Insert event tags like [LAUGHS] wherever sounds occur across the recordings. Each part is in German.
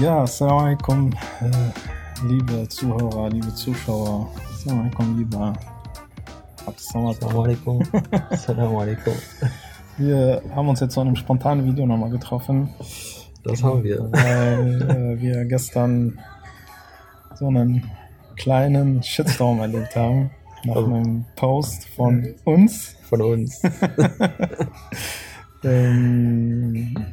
Ja, Assalamu alaikum, äh, liebe Zuhörer, liebe Zuschauer. Assalamu alaikum, lieber Assalamu alaikum. Assalamu alaikum. [LAUGHS] Wir haben uns jetzt zu einem spontanen Video nochmal getroffen. Das haben wir. Weil äh, wir gestern so einen kleinen Shitstorm erlebt haben. Nach Oh. einem Post von uns. Von uns. [LAUGHS] Ähm,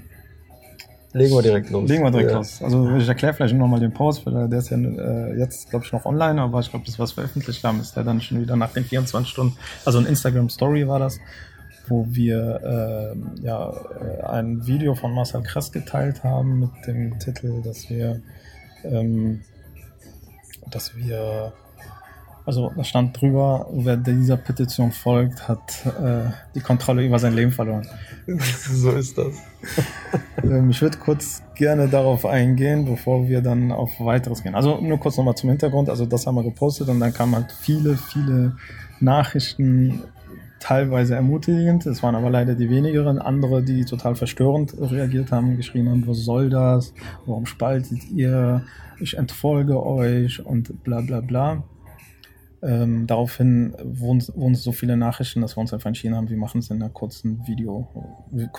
Legen wir direkt los. Legen wir direkt Ja. los. Also ich erkläre vielleicht nochmal den Post, weil der ist ja äh, jetzt, glaube ich, noch online, aber ich glaube, das, was veröffentlicht haben, ist der dann schon wieder nach den 24 Stunden. Also ein Instagram-Story war das, wo wir ähm, ja, äh, ein Video von Marcel Kress geteilt haben mit dem Titel, dass wir, ähm, dass wir also da stand drüber, wer dieser Petition folgt, hat äh, die Kontrolle über sein Leben verloren. [LAUGHS] so ist das. [LAUGHS] Ähm, ich würde kurz gerne darauf eingehen, bevor wir dann auf weiteres gehen. Also nur kurz nochmal zum Hintergrund. Also das haben wir gepostet und dann kamen halt viele, viele Nachrichten, teilweise ermutigend. Es waren aber leider die wenigeren. Andere, die total verstörend reagiert haben, geschrieben haben, was soll das? Warum spaltet ihr? Ich entfolge euch und bla bla bla. Ähm, daraufhin wurden, so viele Nachrichten, dass wir uns einfach entschieden haben, wir machen es in einer kurzen Video.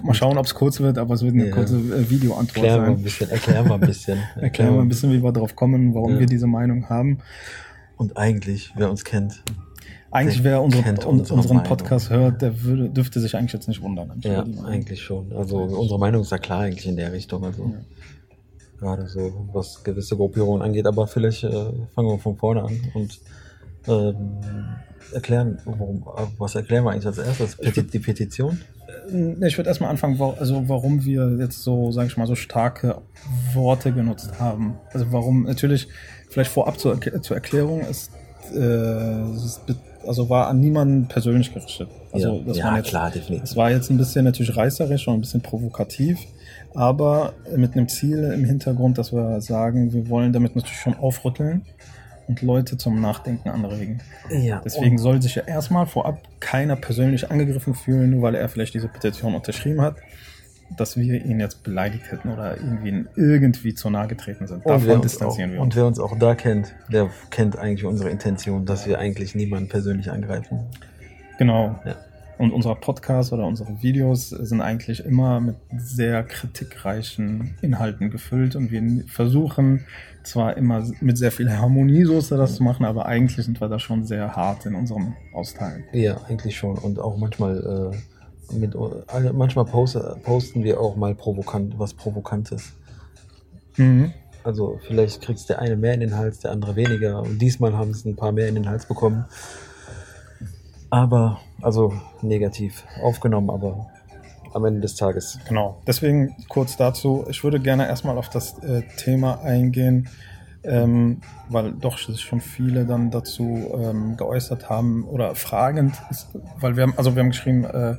Mal schauen, ob es kurz wird, aber es wird eine Ja. kurze äh, Videoantwort Erklären wir ein sein. bisschen. Erklären wir ein bisschen. Erklären wir [LAUGHS] ein bisschen, wie wir drauf kommen, warum Ja. wir diese Meinung haben. Und eigentlich, wer uns kennt, Eigentlich, wer unsere, kennt un, unsere unseren Meinung. Podcast hört, der würde, dürfte sich eigentlich jetzt nicht wundern. eigentlich ja, eigentlich schon. Also unsere Meinung ist ja klar eigentlich in der Richtung. Also Ja. gerade so, was gewisse Gruppierungen angeht. Aber vielleicht äh, fangen wir von vorne an und ähm, erklären, worum, äh, was erklären wir eigentlich als erstes? Peti die Petition? Äh, Ich würde erstmal anfangen, also warum wir jetzt so, sage ich mal, so starke Worte genutzt haben. Also warum, natürlich, vielleicht vorab zur, zur Erklärung, ist, äh, es ist, also war an niemanden persönlich gerichtet. Also ja, das ja jetzt, klar, Es definitiv. war jetzt ein bisschen natürlich reißerisch und ein bisschen provokativ, aber mit einem Ziel im Hintergrund, dass wir sagen, wir wollen damit natürlich schon aufrütteln und Leute zum Nachdenken anregen. Ja, Deswegen soll sich ja erstmal vorab keiner persönlich angegriffen fühlen, nur weil er vielleicht diese Petition unterschrieben hat, dass wir ihn jetzt beleidigt hätten oder irgendwie, irgendwie zu nahe getreten sind. Und Davon uns distanzieren auch, wir und uns. wer uns auch da kennt, der kennt eigentlich unsere Intention, dass wir eigentlich niemanden persönlich angreifen. Genau. Ja. Und unser Podcast oder unsere Videos sind eigentlich immer mit sehr kritikreichen Inhalten gefüllt und wir versuchen zwar immer mit sehr viel Harmoniesoße das zu machen, aber eigentlich sind wir da schon sehr hart in unserem Austeilen. Ja, eigentlich schon. Und auch manchmal, äh, mit, alle- manchmal poste, posten wir auch mal provokant, was Provokantes. Mhm. Also vielleicht kriegst der eine mehr in den Hals, der andere weniger. Und diesmal haben es ein paar mehr in den Hals bekommen. Aber, also negativ aufgenommen, aber am Ende des Tages. Genau. Deswegen kurz dazu. Ich würde gerne erstmal auf das äh, Thema eingehen, ähm, weil doch sich schon viele dann dazu ähm, geäußert haben oder fragend ist, weil wir haben, also wir haben geschrieben, äh,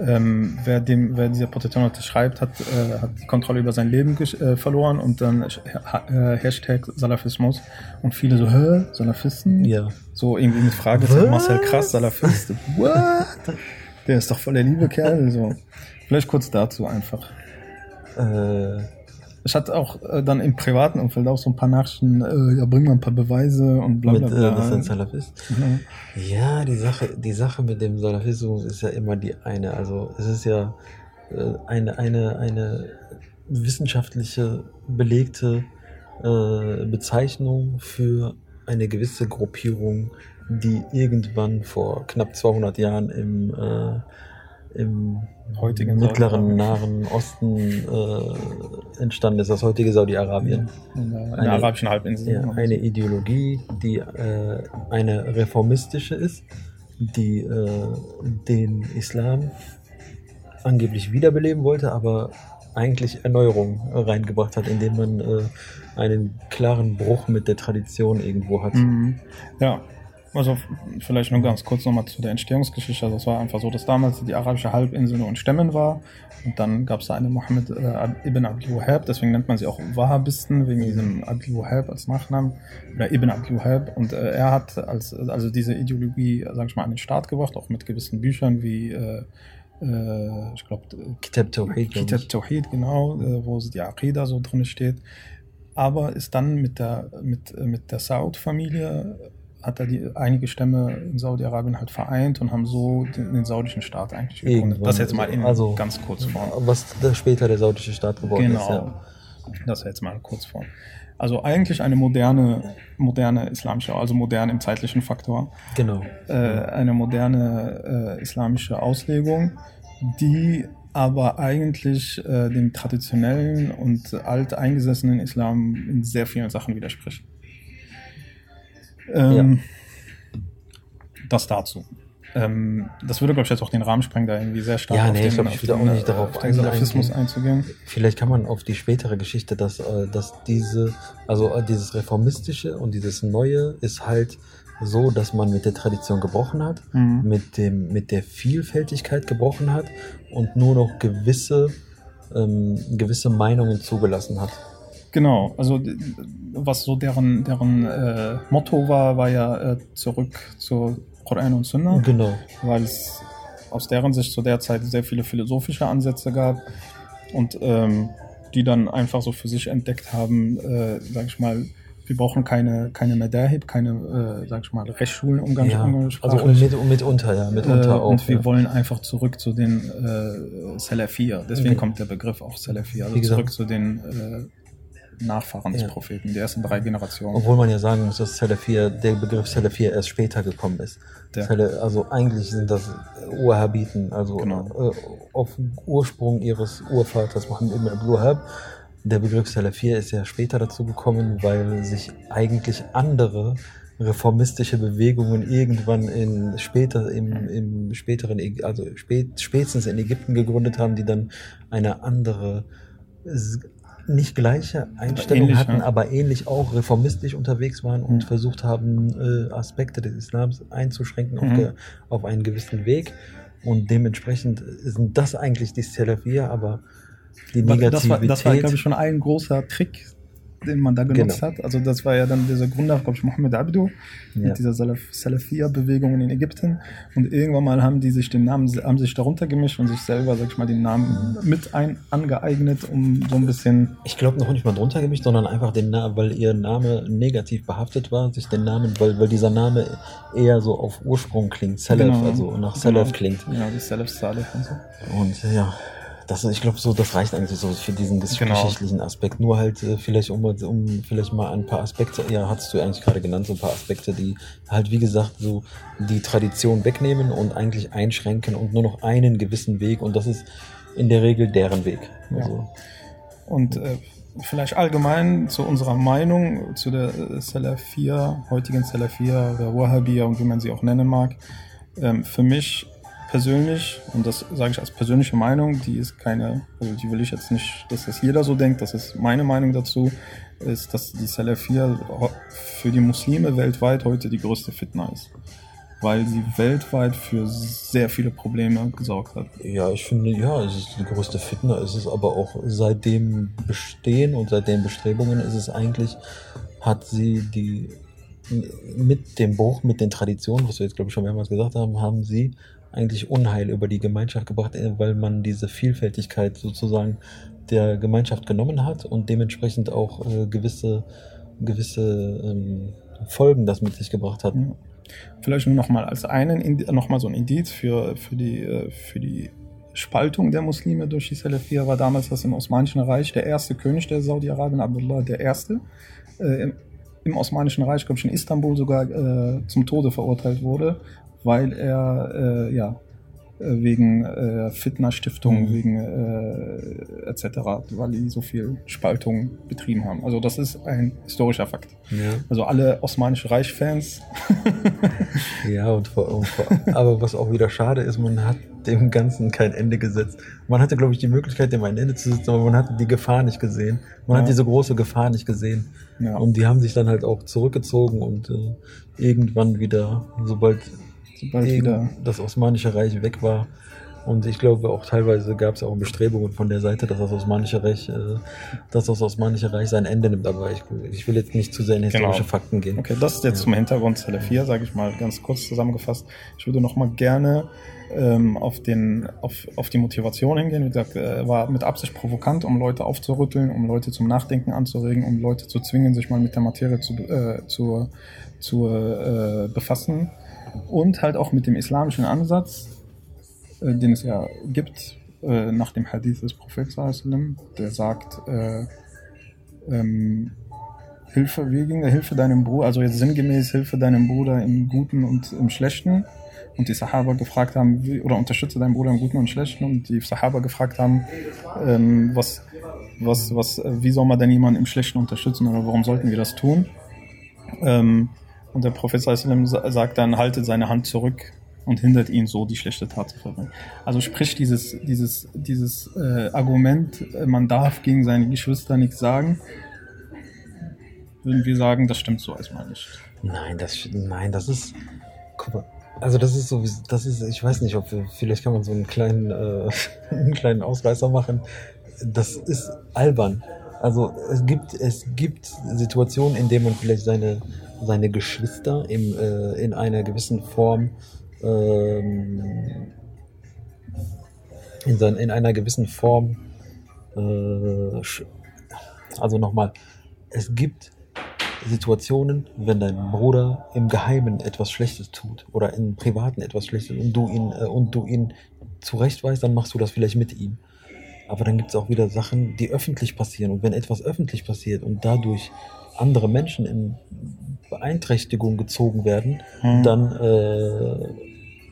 ähm, wer dem, wer diese Petition unterschreibt, hat, äh, hat die Kontrolle über sein Leben äh, verloren und dann äh, Hashtag Salafismus und viele so, hä, Salafisten? Ja. So irgendwie mit Frage? Marcel Krass, Salafist. What? [LAUGHS] Der ist doch voll der liebe Kerl. So. Vielleicht kurz dazu einfach. Äh, Ich hatte auch äh, dann im privaten Umfeld auch so ein paar Nachrichten, äh, ja, bring mal ein paar Beweise und bla mit, bla äh, bla. dass er ein Salafist. Mhm. Ja, die Sache, die Sache mit dem Salafismus ist ja immer die eine. Also es ist ja äh, eine, eine, eine wissenschaftliche belegte äh, Bezeichnung für eine gewisse Gruppierung, die irgendwann vor knapp 200 Jahren im, äh, im Heutigen mittleren. Nahen Osten äh, entstanden ist, das heutige Saudi-Arabien. In der, in der Eine- arabischen Halbinsel. Ja, eine Ideologie, die äh, eine reformistische ist, die äh, den Islam angeblich wiederbeleben wollte, aber eigentlich Erneuerung reingebracht hat, indem man äh, einen klaren Bruch mit der Tradition irgendwo hat. Mhm. Ja, also vielleicht nur ganz kurz nochmal zu der Entstehungsgeschichte. Also es war einfach so, dass damals die arabische Halbinsel nur in Stämmen war und dann gab es da eine Mohammed äh, Ibn Abdul Wahhab, deswegen nennt man sie auch Wahhabisten, wegen diesem Abdul Wahhab als Nachnamen oder Ibn Abdul Wahhab und äh, er hat als also diese Ideologie, sag ich mal, an den Start gebracht, auch mit gewissen Büchern wie äh, äh, ich glaube, Kitab Tawhid. Kitab. Tawhid, genau, äh, wo die Aqidah so drin steht. Aber ist dann mit der, mit, mit der Saud-Familie, hat er die einige Stämme in Saudi-Arabien halt vereint und haben so den, den saudischen Staat eigentlich gegründet. Irgendwann. Das jetzt mal in Also, ganz kurz Form. Was später der saudische Staat geworden Genau. ist. Ja. Das jetzt mal kurz vor. Also eigentlich eine moderne, moderne islamische, also modern im zeitlichen Faktor, Genau. äh, eine moderne äh, islamische Auslegung, die aber eigentlich äh, dem traditionellen und alteingesessenen Islam in sehr vielen Sachen widerspricht. Ähm, Das dazu. Ähm, das würde, glaube ich, jetzt auch den Rahmen sprengen, da irgendwie sehr stark Ja, auf nee, den, ich glaub, ich auf würde den, auch nicht äh, darauf auf den Salafismus einzugehen. Vielleicht kann man auf die spätere Geschichte, dass, äh, dass diese, also äh, dieses Reformistische und dieses Neue ist halt so, dass man mit der Tradition gebrochen hat, Mhm. mit, dem, mit der Vielfältigkeit gebrochen hat und nur noch gewisse, ähm, gewisse Meinungen zugelassen hat. Genau, also was so deren, deren äh, Motto war, war ja äh, zurück zur Koran und Sunna, Genau. weil es aus deren Sicht zu der Zeit sehr viele philosophische Ansätze gab und ähm, die dann einfach so für sich entdeckt haben, äh, sag ich mal, wir brauchen keine, keine Madahib, keine, äh, sag ich mal, Rechtsschulen umgang, Ja, also mit, mitunter, ja, mitunter äh, auch. und wir ja. wollen einfach zurück zu den äh, Salafiyah. Deswegen Okay. kommt der Begriff auch Salafiyah. Also zurück zu den äh, Nachfahren des Ja. Propheten, die ersten drei Generationen. Obwohl man ja sagen muss, dass Salafir, der Begriff Salafir erst später gekommen ist. Sala- Also eigentlich sind das Urhabiten, also Genau. äh, auf Ursprung ihres Urvaters Mohammed ibn Abdul Wahhab. Der Begriff Salafir ist ja später dazu gekommen, weil sich eigentlich andere reformistische Bewegungen irgendwann in später im, im späteren also spät, spätestens in Ägypten gegründet haben, die dann eine andere nicht gleiche Einstellung ähnlich, hatten, ja. aber ähnlich auch reformistisch unterwegs waren und Mhm. versucht haben, äh, Aspekte des Islams einzuschränken auf, Mhm. ge, auf einen gewissen Weg. Und dementsprechend sind das eigentlich die Salafiyah, aber die Aber Negativität. das war, das war glaube ich, schon ein großer Trick, den man da genutzt Genau. hat. Also das war ja dann dieser Gründer, glaube ich, Mohammed Abdu, Ja. mit dieser Salaf Salafiyah-Bewegung in Ägypten. Und irgendwann mal haben die sich den Namen, haben sich darunter gemischt und sich selber, sag ich mal, den Namen mit ein, angeeignet, um so ein bisschen Ich glaube noch nicht mal drunter gemischt, sondern einfach den Namen, weil ihr Name negativ behaftet war, sich den Namen, weil, weil dieser Name eher so auf Ursprung klingt, Salaf, Genau. also nach Salaf Genau. klingt. Ja, die Salaf Salih und so. Und ja, das, ich glaube, so, das reicht eigentlich so für diesen Genau. geschichtlichen Aspekt. Nur halt äh, vielleicht, um, um vielleicht mal ein paar Aspekte, ja, hattest du ja eigentlich gerade genannt, so ein paar Aspekte, die halt, wie gesagt, so die Tradition wegnehmen und eigentlich einschränken und nur noch einen gewissen Weg und das ist in der Regel deren Weg. Ja. Also, Und äh, vielleicht allgemein zu unserer Meinung zu der äh, Salafia, heutigen Salafia oder Wahhabiyya und wie man sie auch nennen mag. Ähm, für mich persönlich, und das sage ich als persönliche Meinung, die ist keine, also die will ich jetzt nicht, dass das jeder so denkt, das ist meine Meinung dazu, ist, dass die Salafia für die Muslime weltweit heute die größte Fitna ist. Weil sie weltweit für sehr viele Probleme gesorgt hat. Ja, ich finde, ja, es ist die größte Fitner. Es ist aber auch seit dem Bestehen und seit den Bestrebungen ist es eigentlich, hat sie die mit dem Bruch mit den Traditionen, was wir jetzt glaube ich schon mehrmals gesagt haben, haben sie eigentlich Unheil über die Gemeinschaft gebracht, äh, weil man diese Vielfältigkeit sozusagen der Gemeinschaft genommen hat und dementsprechend auch äh, gewisse gewisse ähm, Folgen das mit sich gebracht hat. Vielleicht nur nochmal als einen, Indi- noch mal so ein Indiz für, für, die, äh, für die Spaltung der Muslime durch die Salafiyah war damals das im Osmanischen Reich der erste König der Saudi-Arabien, Abdullah Erste, äh, im, im Osmanischen Reich, glaube ich, in Istanbul sogar äh, zum Tode verurteilt wurde, weil er äh, ja äh, wegen äh, Fitna-Stiftung, Mhm. wegen äh, etc., weil die so viel Spaltung betrieben haben. Also das ist ein historischer Fakt. Ja. Also alle Osmanische Reich-Fans. [LAUGHS] Ja, und vor, und vor, aber was auch wieder schade ist, man hat dem Ganzen kein Ende gesetzt. Man hatte, glaube ich, die Möglichkeit, dem ein Ende zu setzen, aber man hat die Gefahr nicht gesehen. Man Ja. hat diese große Gefahr nicht gesehen. Ja. Und die haben sich dann halt auch zurückgezogen und äh, irgendwann wieder, sobald Sobald irgend- wieder. das Osmanische Reich weg war, Und ich glaube auch teilweise gab es auch Bestrebungen von der Seite, dass das Osmanische Reich, äh, dass das Osmanische Reich sein Ende nimmt. Aber ich, ich will jetzt nicht zu sehr in historische Genau. Fakten gehen. Okay, das ist jetzt Ja. zum Hintergrund Zelle 4, sage ich mal ganz kurz zusammengefasst. Ich würde noch mal gerne ähm, auf, den, auf, auf die Motivation hingehen. Wie gesagt, äh, war mit Absicht provokant, um Leute aufzurütteln, um Leute zum Nachdenken anzuregen, um Leute zu zwingen, sich mal mit der Materie zu, äh, zu, zu äh, befassen. Und halt auch mit dem islamischen Ansatz, äh, den es ja gibt, äh, nach dem Hadith des Propheten, der sagt, äh, ähm, Hilfe wegen der Hilfe deinem Bruder, also jetzt sinngemäß Hilfe deinem Bruder im Guten und im Schlechten. Und die Sahaba gefragt haben, wie, oder unterstütze deinen Bruder im Guten und Schlechten. Und die Sahaba gefragt haben, ähm, was, was, was, äh, wie soll man denn jemanden im Schlechten unterstützen oder warum sollten wir das tun? Ähm, und der Prophet sagt dann, haltet seine Hand zurück und hindert ihn so, die schlechte Tat zu verbringen. Also sprich dieses, dieses, dieses äh, Argument, äh, man darf gegen seine Geschwister nichts sagen, würden wir sagen, das stimmt so erstmal nicht. Nein, das, nein, das ist, guck mal, also das ist so, das ist, ich weiß nicht, ob wir, vielleicht kann man so einen kleinen, äh, [LAUGHS] einen kleinen Ausreißer machen. Das ist albern. Also es gibt, es gibt Situationen, in denen man vielleicht seine, seine Geschwister im, äh, in einer gewissen Form, ähm, in, sein, in einer gewissen Form, äh, also nochmal, es gibt Situationen, wenn dein Bruder im Geheimen etwas Schlechtes tut oder im Privaten etwas Schlechtes und du ihn äh, und du ihn zurechtweist, dann machst du das vielleicht mit ihm. Aber dann gibt es auch wieder Sachen, die öffentlich passieren. Und wenn etwas öffentlich passiert und dadurch andere Menschen in Beeinträchtigung gezogen werden, Hm. dann, äh,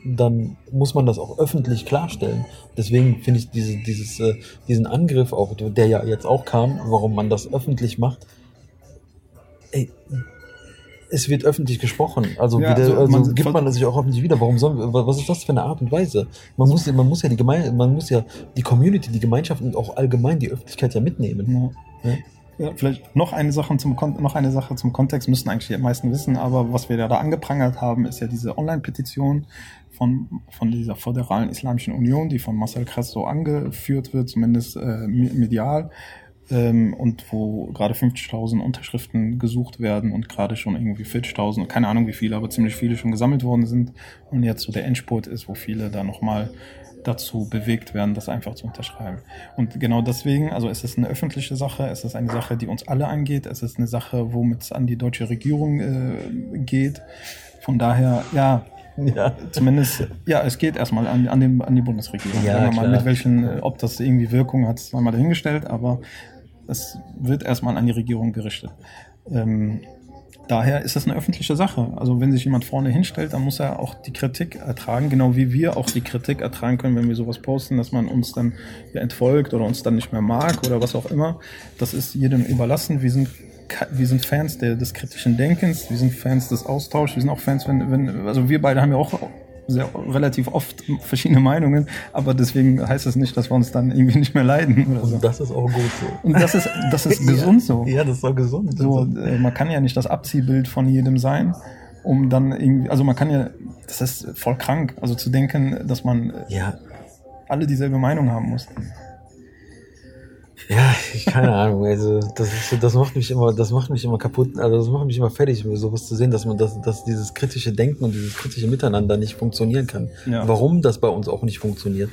dann muss man das auch öffentlich klarstellen. Deswegen finde ich diese, dieses, äh, diesen Angriff auch, der ja jetzt auch kam, warum man das öffentlich macht, ey, es wird öffentlich gesprochen. Also, Ja, wieder, also also, man- gibt man das sich auch öffentlich wieder. Warum sollen wir, was ist das für eine Art und Weise? Man muss, ja- man muss ja die Gemeinde, man muss ja die Community, die Gemeinschaft und auch allgemein die Öffentlichkeit ja mitnehmen. Ja. Ja. Vielleicht noch eine Sache zum noch eine Sache zum Kontext müssen eigentlich die meisten wissen, aber was wir ja da angeprangert haben, ist ja diese Online-Petition von von dieser föderalen Islamischen Union, die von Marcel Kress so angeführt wird, zumindest äh, me- medial. Ähm, und wo gerade 50.000 Unterschriften gesucht werden und gerade schon irgendwie 40.000, keine Ahnung wie viele, aber ziemlich viele schon gesammelt worden sind und jetzt so der Endspurt ist, wo viele da nochmal dazu bewegt werden, das einfach zu unterschreiben. Und genau deswegen, also es ist eine öffentliche Sache, es ist eine Sache, die uns alle angeht, es ist eine Sache, womit es an die deutsche Regierung äh, geht. Von daher, ja, Ja. zumindest, ja, es geht erstmal an, an, den, an die Bundesregierung. Ja, mal, mit welchen, äh, ob das irgendwie Wirkung hat, ist einmal dahingestellt, aber es wird erstmal an die Regierung gerichtet. Ähm, daher ist es eine öffentliche Sache. Also wenn sich jemand vorne hinstellt, dann muss er auch die Kritik ertragen, genau wie wir auch die Kritik ertragen können, wenn wir sowas posten, dass man uns dann entfolgt oder uns dann nicht mehr mag oder was auch immer. Das ist jedem überlassen. Wir sind wir sind Fans des kritischen Denkens, wir sind Fans des Austauschs, wir sind auch Fans, wenn, wenn also wir beide haben ja auch sehr, relativ oft verschiedene Meinungen, aber deswegen heißt es nicht, dass wir uns dann irgendwie nicht mehr leiden oder so. Und das ist auch gut so. Und das ist, das ist [LAUGHS] gesund so. Ja, das ist auch gesund. So, äh, man kann ja nicht das Abziehbild von jedem sein, um dann irgendwie, also man kann ja, das ist voll krank, also zu denken, dass man ja, alle dieselbe Meinung haben muss. Ja, keine Ahnung, also das, ist, das macht mich immer, das macht mich immer kaputt, also das macht mich immer fertig, sowas zu sehen, dass man das, dass dieses kritische Denken und dieses kritische Miteinander nicht funktionieren kann. Ja. Warum das bei uns auch nicht funktioniert.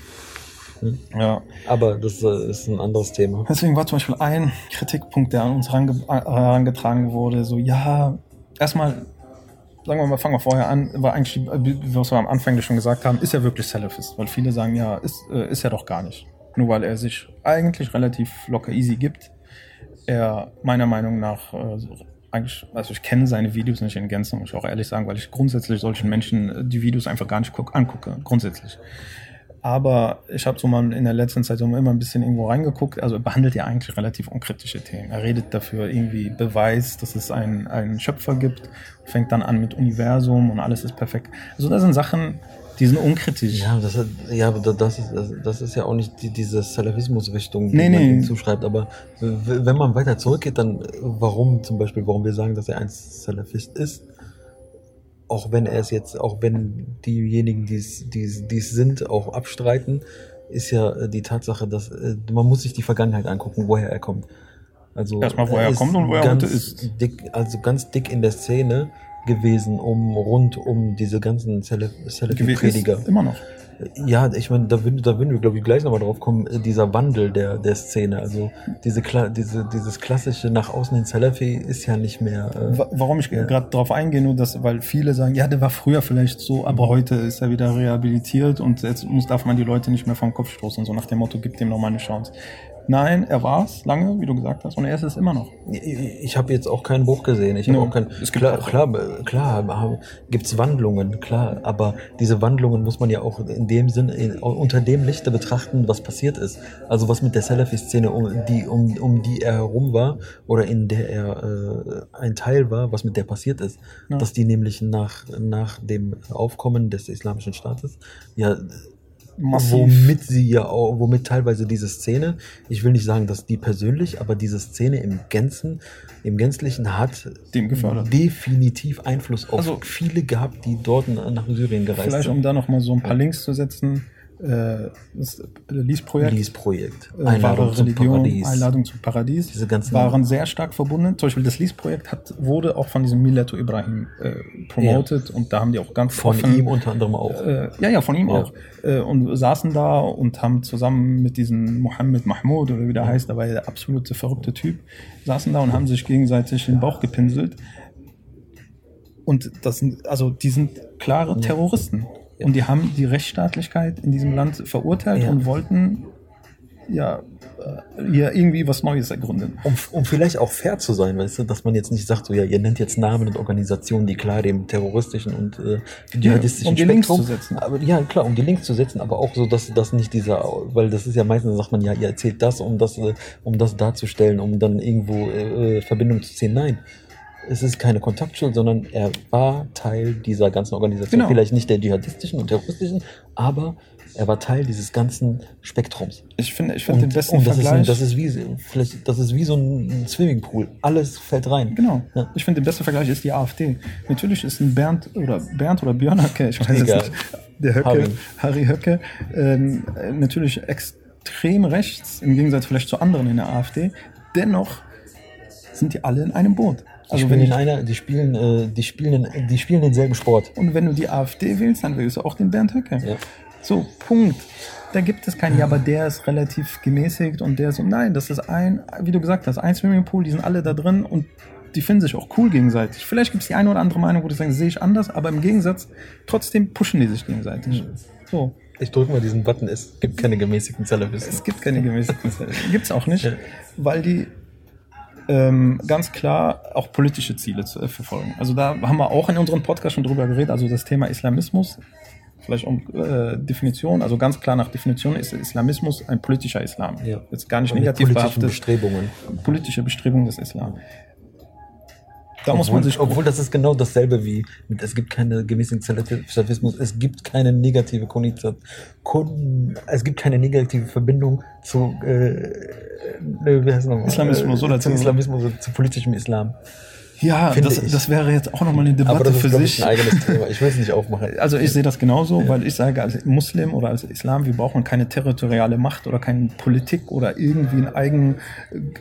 Ja. Aber das äh, ist ein anderes Thema. Deswegen war zum Beispiel ein Kritikpunkt, der an uns äh, herangetragen wurde, so, ja, erstmal, sagen wir mal, fangen wir vorher an, war eigentlich, äh, was wir am Anfang schon gesagt haben, ist er wirklich Salafist? Weil viele sagen, ja, ist, ist er doch gar nicht. Nur weil er sich eigentlich relativ locker easy gibt. Er meiner Meinung nach äh, eigentlich, also ich kenne seine Videos nicht in Gänze, muss ich auch ehrlich sagen, weil ich grundsätzlich solchen Menschen äh, die Videos einfach gar nicht guck, angucke, grundsätzlich. Aber ich habe so mal in der letzten Zeit immer ein bisschen irgendwo reingeguckt. Also er behandelt ja eigentlich relativ unkritische Themen. Er redet dafür irgendwie Beweis, dass es einen, einen Schöpfer gibt, fängt dann an mit Universum und alles ist perfekt. Also das sind Sachen, die sind unkritisch. Ja, das, hat, ja das ist, das, ist ja auch nicht die, diese Salafismus-Richtung, die Nee, man nee. ihm zuschreibt. Aber wenn man weiter zurückgeht, dann warum zum Beispiel, warum wir sagen, dass er ein Salafist ist, auch wenn er es jetzt, auch wenn diejenigen, die es, sind, auch abstreiten, ist ja äh, die Tatsache, dass äh, man muss sich die Vergangenheit angucken, woher er kommt. Also Erstmal, woher er kommt und wo er heute ist. Dick, also ganz dick in der Szene gewesen, um rund um diese ganzen Salafi-Prediger. immer noch. Ja, ich meine, da würden, da würden wir, glaube ich, gleich nochmal drauf kommen, äh, dieser Wandel der, der Szene. Also diese, diese, dieses klassische nach außen hin Salafi ist ja nicht mehr. Äh, Wa- Warum ich Ja. gerade drauf eingehe, nur dass, weil viele sagen, ja, der war früher vielleicht so, aber heute ist er wieder rehabilitiert und jetzt muss, darf man die Leute nicht mehr vom Kopf stoßen, so nach dem Motto, gib dem nochmal eine Chance. Nein, er war es lange, wie du gesagt hast, und er ist es immer noch. Ich, habe jetzt auch keinen Bruch gesehen. Ich habe auch kein. es gibt Klar, klar, klar gibt's Wandlungen, klar. Aber diese Wandlungen muss man ja auch in dem Sinn, in, unter dem Lichte betrachten, was passiert ist. Also was mit der Salafi-Szene, um die, um, um die er herum war oder in der er äh, ein Teil war, was mit der passiert ist. Ja. Dass die nämlich nach, nach dem Aufkommen des Islamischen Staates ja Massiv. womit sie ja auch, womit teilweise diese Szene, ich will nicht sagen, dass die persönlich, aber diese Szene im Gänzen, im Gänzlichen hat Dem gefördert. definitiv Einfluss auf Also- viele gehabt, die dort nach Syrien gereist Vielleicht, um sind. da nochmal so ein paar Links zu setzen, äh, das Lease-Projekt, Lies-Projekt, äh, Einladung zum Religion, Paradies. Einladung zum Paradies, Diese ganzen- waren sehr stark verbunden. Zum Beispiel das Lease-Projekt hat, wurde auch von diesem Mileto Ibrahim äh, promoted und da haben die auch ganz Von offen, ihm unter anderem auch. Äh, ja, ja, von ihm Ja. auch. Äh, und saßen da und haben zusammen mit diesem Mohammed Mahmoud oder wie der heißt, da war ja der absolute verrückte Typ, saßen da und haben sich gegenseitig den Bauch gepinselt. Und das sind, also die sind klare Terroristen. Und die haben die Rechtsstaatlichkeit in diesem Land verurteilt Ja. und wollten ja äh, hier irgendwie was Neues ergründen. um, um vielleicht auch fair zu sein, weißt du, dass man jetzt nicht sagt, so ja, ihr nennt jetzt Namen und Organisationen, die klar dem terroristischen und äh, dschihadistischen um die Links Spektrum- zu setzen. Aber ja, klar, um die Links zu setzen, aber auch so, dass das nicht dieser, weil das ist ja meistens sagt man ja, ihr erzählt das, um das, äh, um das darzustellen, um dann irgendwo äh, Verbindung zu ziehen. Nein. Es ist keine Kontaktschuld, sondern er war Teil dieser ganzen Organisation. Genau. Vielleicht nicht der dschihadistischen und terroristischen, aber er war Teil dieses ganzen Spektrums. Ich finde, ich finde den besten und das, ist, Vergleich. ein- das ist wie vielleicht, das ist wie so ein Swimmingpool. Alles fällt rein. Genau. Ja. Ich finde, der beste Vergleich ist die AfD. Natürlich ist ein Bernd oder Bernd oder Björn Höcke, ich weiß es Egal. nicht, der Höcke, Harry. Harry, Höcke, ähm, äh, natürlich extrem rechts, im Gegensatz vielleicht zu anderen in der AfD. Dennoch sind die alle in einem Boot. Also wenn in einer, die spielen, äh, die spielen, in, die spielen denselben Sport. und wenn du die AfD wählst, dann wählst du auch den Bernd Höcke. Ja. So, Punkt. Da gibt es keinen, ja, aber der ist relativ gemäßigt und der ist so, nein, das ist ein, wie du gesagt hast, ein Swimmingpool, die sind alle da drin und die finden sich auch cool gegenseitig. Vielleicht gibt es die eine oder andere Meinung, wo die sagen, sehe ich anders, aber im Gegensatz, trotzdem pushen die sich gegenseitig. So. Ich drücke mal diesen Button. Es gibt keine gemäßigten Salafisten. Es gibt keine gemäßigten Zellen. Gibt es auch nicht, Ja. weil die ähm, ganz klar auch politische Ziele zu, äh, verfolgen. Also da haben wir auch in unserem Podcast schon drüber geredet, also das Thema Islamismus, vielleicht um äh, Definition, also ganz klar nach Definition ist Islamismus ein politischer Islam. Ja. Jetzt gar nicht negativ behaftet, Bestrebungen. politische Bestrebung des Islam. Da muss man sich obwohl das ist genau dasselbe wie mit, es gibt keine gemäßigten Salafismus, es gibt keine negative Konnotation, Kon, es gibt keine negative Verbindung zu äh, äh, wie heißt nochmal? Islamismus oder zu zu- Islamismus oder zu politischem Islam. Ja, das, das wäre jetzt auch nochmal eine Aber Debatte das ist für glaub ich, sich. ein eigenes Thema. Ich will es nicht aufmachen. Also ich sehe das genauso, weil ich sage, als Muslim oder als Islam, wir brauchen keine territoriale Macht oder keine Politik oder irgendwie ein eigen,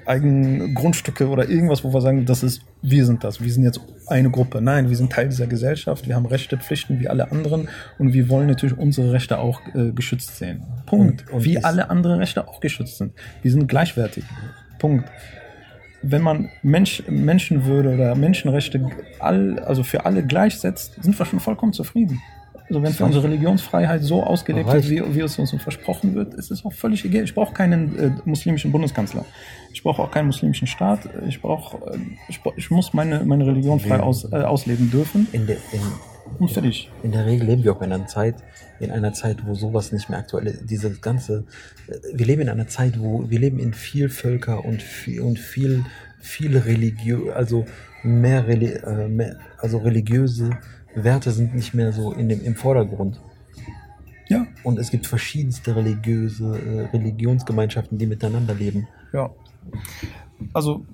eigen Grundstücke oder irgendwas, wo wir sagen, das ist, wir sind das, wir sind jetzt eine Gruppe. Nein, wir sind Teil dieser Gesellschaft, wir haben Rechte, Pflichten wie alle anderen und wir wollen natürlich unsere Rechte auch äh, geschützt sehen. Punkt. Und- und wie alle anderen Rechte auch geschützt sind. Wir sind gleichwertig. Punkt wenn man Mensch, Menschenwürde oder Menschenrechte all, also für alle gleichsetzt, sind wir schon vollkommen zufrieden. Also wenn für unsere Religionsfreiheit so ausgelegt wird, wie, wie es uns versprochen wird, ist es auch völlig egal. Ich brauche keinen äh, muslimischen Bundeskanzler. Ich brauche auch keinen muslimischen Staat. Ich brauche, äh, ich, brauch- ich muss meine, meine Religion frei aus, äh, ausleben dürfen In der, in, und fertig. in der Regel leben wir auch in einer Zeit, in einer Zeit, wo sowas nicht mehr aktuell ist. Diese ganze, äh, wir leben in einer Zeit, wo wir leben in viel Völker und viel, und viel, viel religiö, also mehr, Reli äh, mehr, also religiöse Werte sind nicht mehr so in dem, im Vordergrund. Ja, Und es gibt verschiedenste religiöse äh, Religionsgemeinschaften, die miteinander leben. ja. Also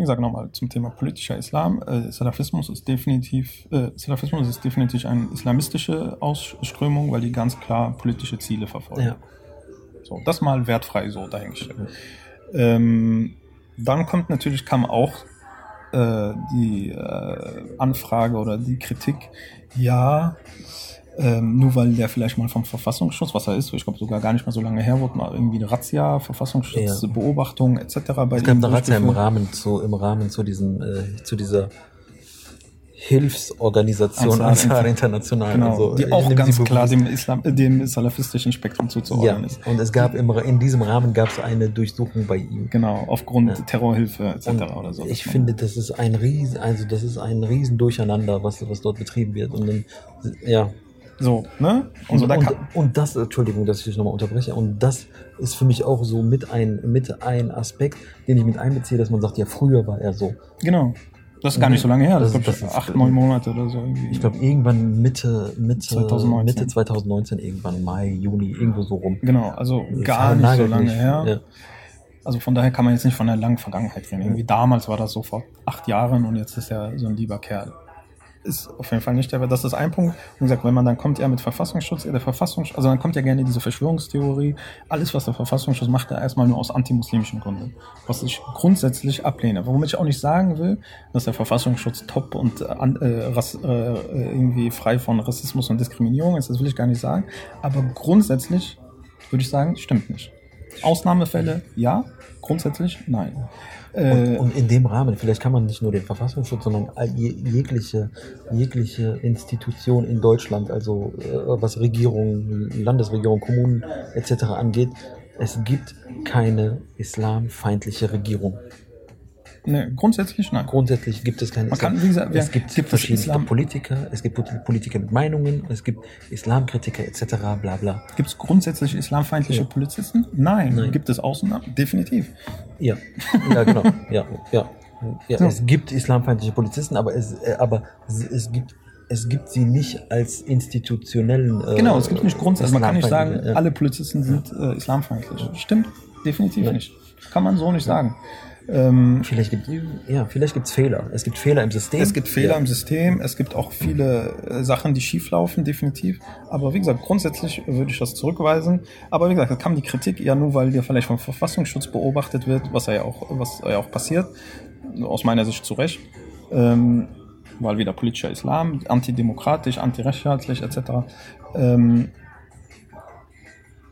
wie gesagt, nochmal zum Thema politischer Islam. Äh, Salafismus ist definitiv, äh, Salafismus ist definitiv eine islamistische Ausströmung, weil die ganz klar politische Ziele verfolgen. Ja. So, das mal wertfrei so dahingestellt. Mhm. Ähm, dann kommt natürlich, kam auch äh, die äh, Anfrage oder die Kritik, ja, ähm, nur weil der vielleicht mal vom Verfassungsschutz, was er ist, ich glaube sogar gar nicht mal so lange her, wurde mal irgendwie eine Razzia, Verfassungsschutz, ja. Beobachtung etc. Bei es gab eine Razzia im Rahmen zu, im Rahmen zu diesem, äh, zu dieser Hilfsorganisation Ansar International, genau, also, die auch ganz klar dem, Islam, äh, dem salafistischen Spektrum zuzuordnen ja, ist. Und es gab im, in diesem Rahmen gab es eine Durchsuchung bei ihm. Genau, aufgrund ja. Terrorhilfe etc. Und oder so. Ich finde, das ist ein riesen, also das ist ein riesen Durcheinander, was, was dort betrieben wird. Und dann, ja, so, ne? Und, so, und, und, das, Entschuldigung, dass ich dich nochmal unterbreche, und das ist für mich auch so mit ein, mit ein Aspekt, den ich mit einbeziehe, dass man sagt, ja, früher war er so. Genau. Das ist gar nicht so lange her, das, das, das ist acht, neun Monate oder so. Irgendwie. Ich glaube, irgendwann Mitte, Mitte 2019. Mitte 2019, irgendwann Mai, Juni, irgendwo so rum. Genau, also gar nicht so lange nicht. her. Ja. Also von daher kann man jetzt nicht von der langen Vergangenheit reden. Irgendwie damals war das so vor acht Jahren und jetzt ist er so ein lieber Kerl ist auf jeden Fall nicht der, das ist ein Punkt. Und gesagt, wenn man dann kommt ja mit Verfassungsschutz, der Verfassungsschutz, also dann kommt ja gerne diese Verschwörungstheorie. Alles, was der Verfassungsschutz macht, er erstmal nur aus antimuslimischen Gründen. Was ich grundsätzlich ablehne. Womit ich auch nicht sagen will, dass der Verfassungsschutz top und äh, Rass, äh, irgendwie frei von Rassismus und Diskriminierung ist, das will ich gar nicht sagen. Aber grundsätzlich würde ich sagen, stimmt nicht. Ausnahmefälle ja, grundsätzlich nein. Und, äh, und, in dem Rahmen, vielleicht kann man nicht nur den Verfassungsschutz, sondern jegliche, jegliche Institution in Deutschland, also äh, was Regierung, Landesregierung, Kommunen etc. angeht, es gibt keine islamfeindliche Regierung. Nee, grundsätzlich nein. Grundsätzlich gibt es keine Man kann, wie gesagt, es gibt, gibt verschiedene Islam Politiker, es gibt Politiker mit Meinungen, es gibt Islamkritiker etc. bla bla. Gibt es grundsätzlich islamfeindliche ja. Polizisten? Nein. Nein. Gibt es Ausnahmen? Definitiv. Ja, ja genau. ja, ja. ja so. Es gibt islamfeindliche Polizisten, aber es, äh, aber es, es gibt es gibt sie nicht als institutionellen. Äh, genau, es gibt nicht grundsätzlich. Also man kann nicht sagen, ja. alle Polizisten sind äh, islamfeindlich. Stimmt, definitiv ja. nicht. Kann man so nicht sagen. Ähm, vielleicht gibt ja, vielleicht gibt's Fehler. Es gibt Fehler im System. Es gibt Fehler ja. im System. Es gibt auch viele äh, Sachen, die schieflaufen, definitiv. Aber wie gesagt, grundsätzlich würde ich das zurückweisen. Aber wie gesagt, da kam die Kritik ja nur, weil der vielleicht vom Verfassungsschutz beobachtet wird, was ja auch, was ja auch passiert. Aus meiner Sicht zu Recht. Ähm, weil wieder politischer Islam, antidemokratisch, antirechtsstaatlich etc. Ähm,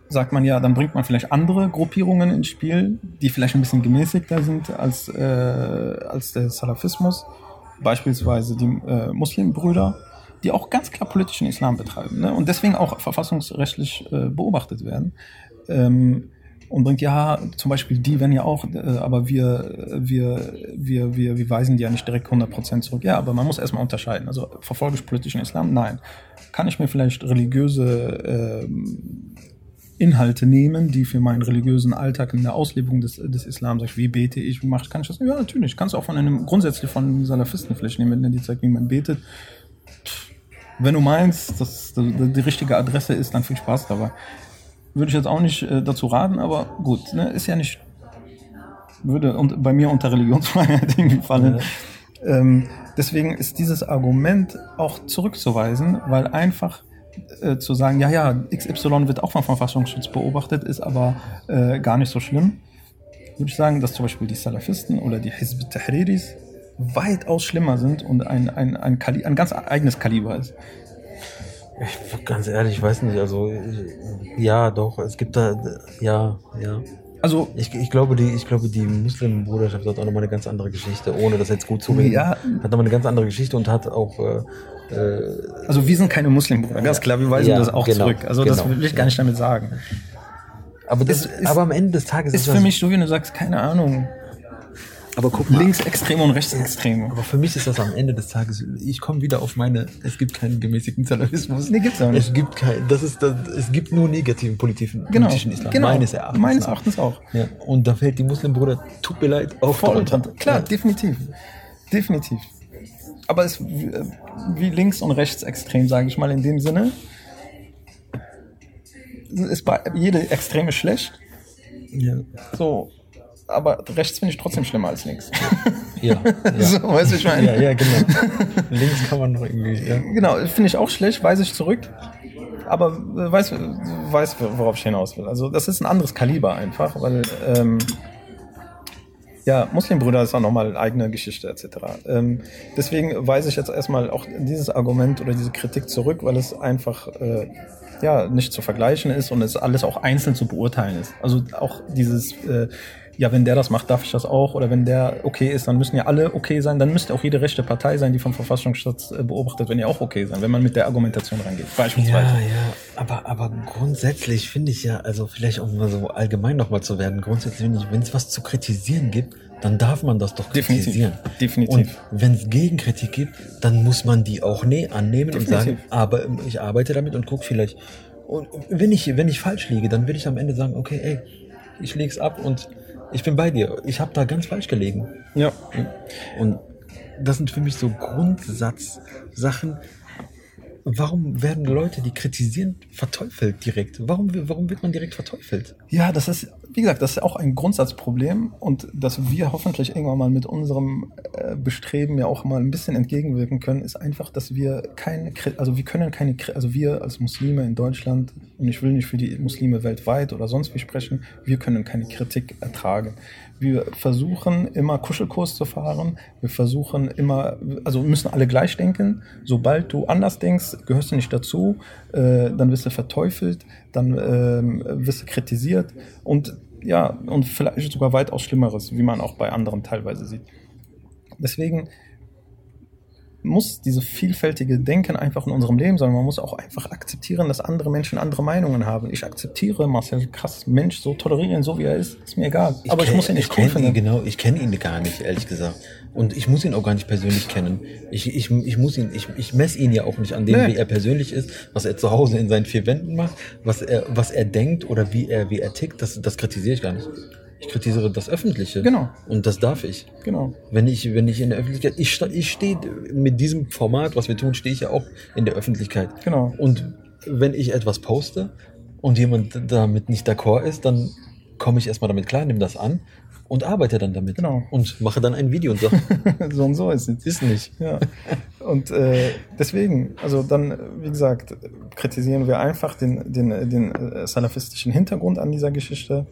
sagt man ja, dann bringt man vielleicht andere Gruppierungen ins Spiel, die vielleicht ein bisschen gemäßigter sind als, äh, als der Salafismus, beispielsweise die äh, Muslimbrüder, die auch ganz klar politischen Islam betreiben ne? und deswegen auch verfassungsrechtlich äh, beobachtet werden. Ähm, und bringt ja zum Beispiel die werden ja auch, äh, aber wir, wir, wir, wir, wir weisen die ja nicht direkt 100% zurück. Ja, aber man muss erstmal unterscheiden. Also verfolge ich politischen Islam? Nein. Kann ich mir vielleicht religiöse äh, Inhalte nehmen, die für meinen religiösen Alltag in der Auslebung des, des Islam, sag ich, wie bete ich, wie mache ich, kann ich das? Ja, natürlich. Kannst du auch von einem, grundsätzlich von einem Salafisten vielleicht nehmen, wenn er dir zeigt, wie man betet. Wenn du meinst, dass das die richtige Adresse ist, dann viel Spaß dabei. Würde ich jetzt auch nicht äh, dazu raten, aber gut, ne, ist ja nicht, würde und bei mir unter Religionsfreiheit [LAUGHS] irgendwie fallen. Ja. Ähm, deswegen ist dieses Argument auch zurückzuweisen, weil einfach äh, zu sagen, ja, ja, XY wird auch vom Verfassungsschutz beobachtet, ist aber äh, gar nicht so schlimm, würde ich sagen, dass zum Beispiel die Salafisten oder die Hizb Tahriris weitaus schlimmer sind und ein, ein, ein, Kali ein ganz eigenes Kaliber ist. Ich, ganz ehrlich, ich weiß nicht, also ja, doch, es gibt da, ja, ja. Also ich, ich glaube, die, ich glaube, die Muslimbruderschaft hat auch nochmal eine ganz andere Geschichte, ohne das jetzt gut zu reden. Ja. Hat nochmal eine ganz andere Geschichte und hat auch äh, äh, also wir sind keine Muslimbrüder, ganz klar, wir weisen ja, das auch genau, zurück. Also genau, das will ich gar nicht damit sagen. Aber, das, ist, aber am Ende des Tages ist, ist für mich so, wie du sagst, keine Ahnung. Aber guck mal. Linksextreme und Rechtsextreme. Aber für mich ist das am Ende des Tages, ich komme wieder auf meine, es gibt keinen gemäßigten Salafismus. Nee, gibt's auch nicht. Es gibt kein, das ist, das, es gibt nur negativen politischen, genau, politischen Islam. Genau. Meines Erachtens. Meines Erachtens auch. Ja. Und da fällt die Muslimbruder, tut mir leid, auch voll unter. Klar, ja. definitiv. Definitiv aber es ist wie links und rechts extrem, sage ich mal in dem Sinne. Ist bei, jede Extreme schlecht. Ja. So. aber rechts finde ich trotzdem schlimmer als links. [LAUGHS] Ja, ja. So, weißt du, ich meine? ja, ja, genau. Links kann man noch irgendwie, ja. Genau, finde ich auch schlecht, weise ich zurück. Aber äh, weiß, weiß, worauf ich hinaus will. Also das ist ein anderes Kaliber einfach, weil ähm, ja, Muslimbrüder ist auch nochmal eigene Geschichte etc. Ähm, deswegen weise ich jetzt erstmal auch dieses Argument oder diese Kritik zurück, weil es einfach äh, ja nicht zu vergleichen ist und es alles auch einzeln zu beurteilen ist. Also auch dieses äh, ja, wenn der das macht, darf ich das auch. Oder wenn der okay ist, dann müssen ja alle okay sein. Dann müsste auch jede rechte Partei sein, die vom Verfassungsschutz äh, beobachtet, wenn ja auch okay sein, wenn man mit der Argumentation rangeht. Beispielsweise. Ja, ja, aber, aber grundsätzlich finde ich ja, also vielleicht auch mal so allgemein nochmal zu werden, grundsätzlich finde ich, wenn es was zu kritisieren gibt, dann darf man das doch kritisieren. Definitiv. Und wenn es Gegenkritik gibt, dann muss man die auch ne annehmen Definitiv. und sagen, aber ich arbeite damit und guck vielleicht. Und wenn ich, wenn ich falsch liege, dann will ich am Ende sagen, okay, ey, ich leg's ab und ich bin bei dir. Ich habe da ganz falsch gelegen. Ja. Und das sind für mich so Grundsatzsachen. Warum werden Leute, die kritisieren, verteufelt direkt? Warum, warum wird man direkt verteufelt? Ja, das ist, wie gesagt, das ist auch ein Grundsatzproblem und dass wir hoffentlich irgendwann mal mit unserem äh, Bestreben ja auch mal ein bisschen entgegenwirken können, ist einfach, dass wir keine, also wir können keine, also wir als Muslime in Deutschland, und ich will nicht für die Muslime weltweit oder sonst wie sprechen, wir können keine Kritik ertragen. Wir versuchen immer Kuschelkurs zu fahren, wir versuchen immer, also müssen alle gleich denken. Sobald du anders denkst, gehörst du nicht dazu, äh, dann wirst du verteufelt, dann ähm, wirst du kritisiert und ja, und vielleicht sogar weitaus Schlimmeres, wie man auch bei anderen teilweise sieht. Deswegen muss diese vielfältige Denken einfach in unserem Leben sein. Man muss auch einfach akzeptieren, dass andere Menschen andere Meinungen haben. Ich akzeptiere Marcel krass Mensch so tolerieren, so wie er ist, ist mir egal. Aber ich muss ihn nicht ich cool ihn. Genau, ich kenne ihn gar nicht, ehrlich gesagt. Und ich muss ihn auch gar nicht persönlich kennen. Ich, ich, ich muss ihn, ich, ich messe ihn ja auch nicht an dem, Nee. wie er persönlich ist, was er zu Hause in seinen vier Wänden macht, was er, was er denkt oder wie er, wie er tickt, das, das kritisiere ich gar nicht. Ich kritisiere das Öffentliche. Genau. Und das darf ich. Genau. Wenn ich, wenn ich in der Öffentlichkeit, ich, ich stehe mit diesem Format, was wir tun, stehe ich ja auch in der Öffentlichkeit. Genau. Und wenn ich etwas poste und jemand damit nicht d'accord ist, dann komme ich erstmal damit klar, nehme das an und arbeite dann damit. Genau. Und mache dann ein Video und sage, [LAUGHS] so und so ist es. ist nicht. Ja. Und äh, deswegen, also dann, wie gesagt, kritisieren wir einfach den, den, den äh, salafistischen Hintergrund an dieser Geschichte.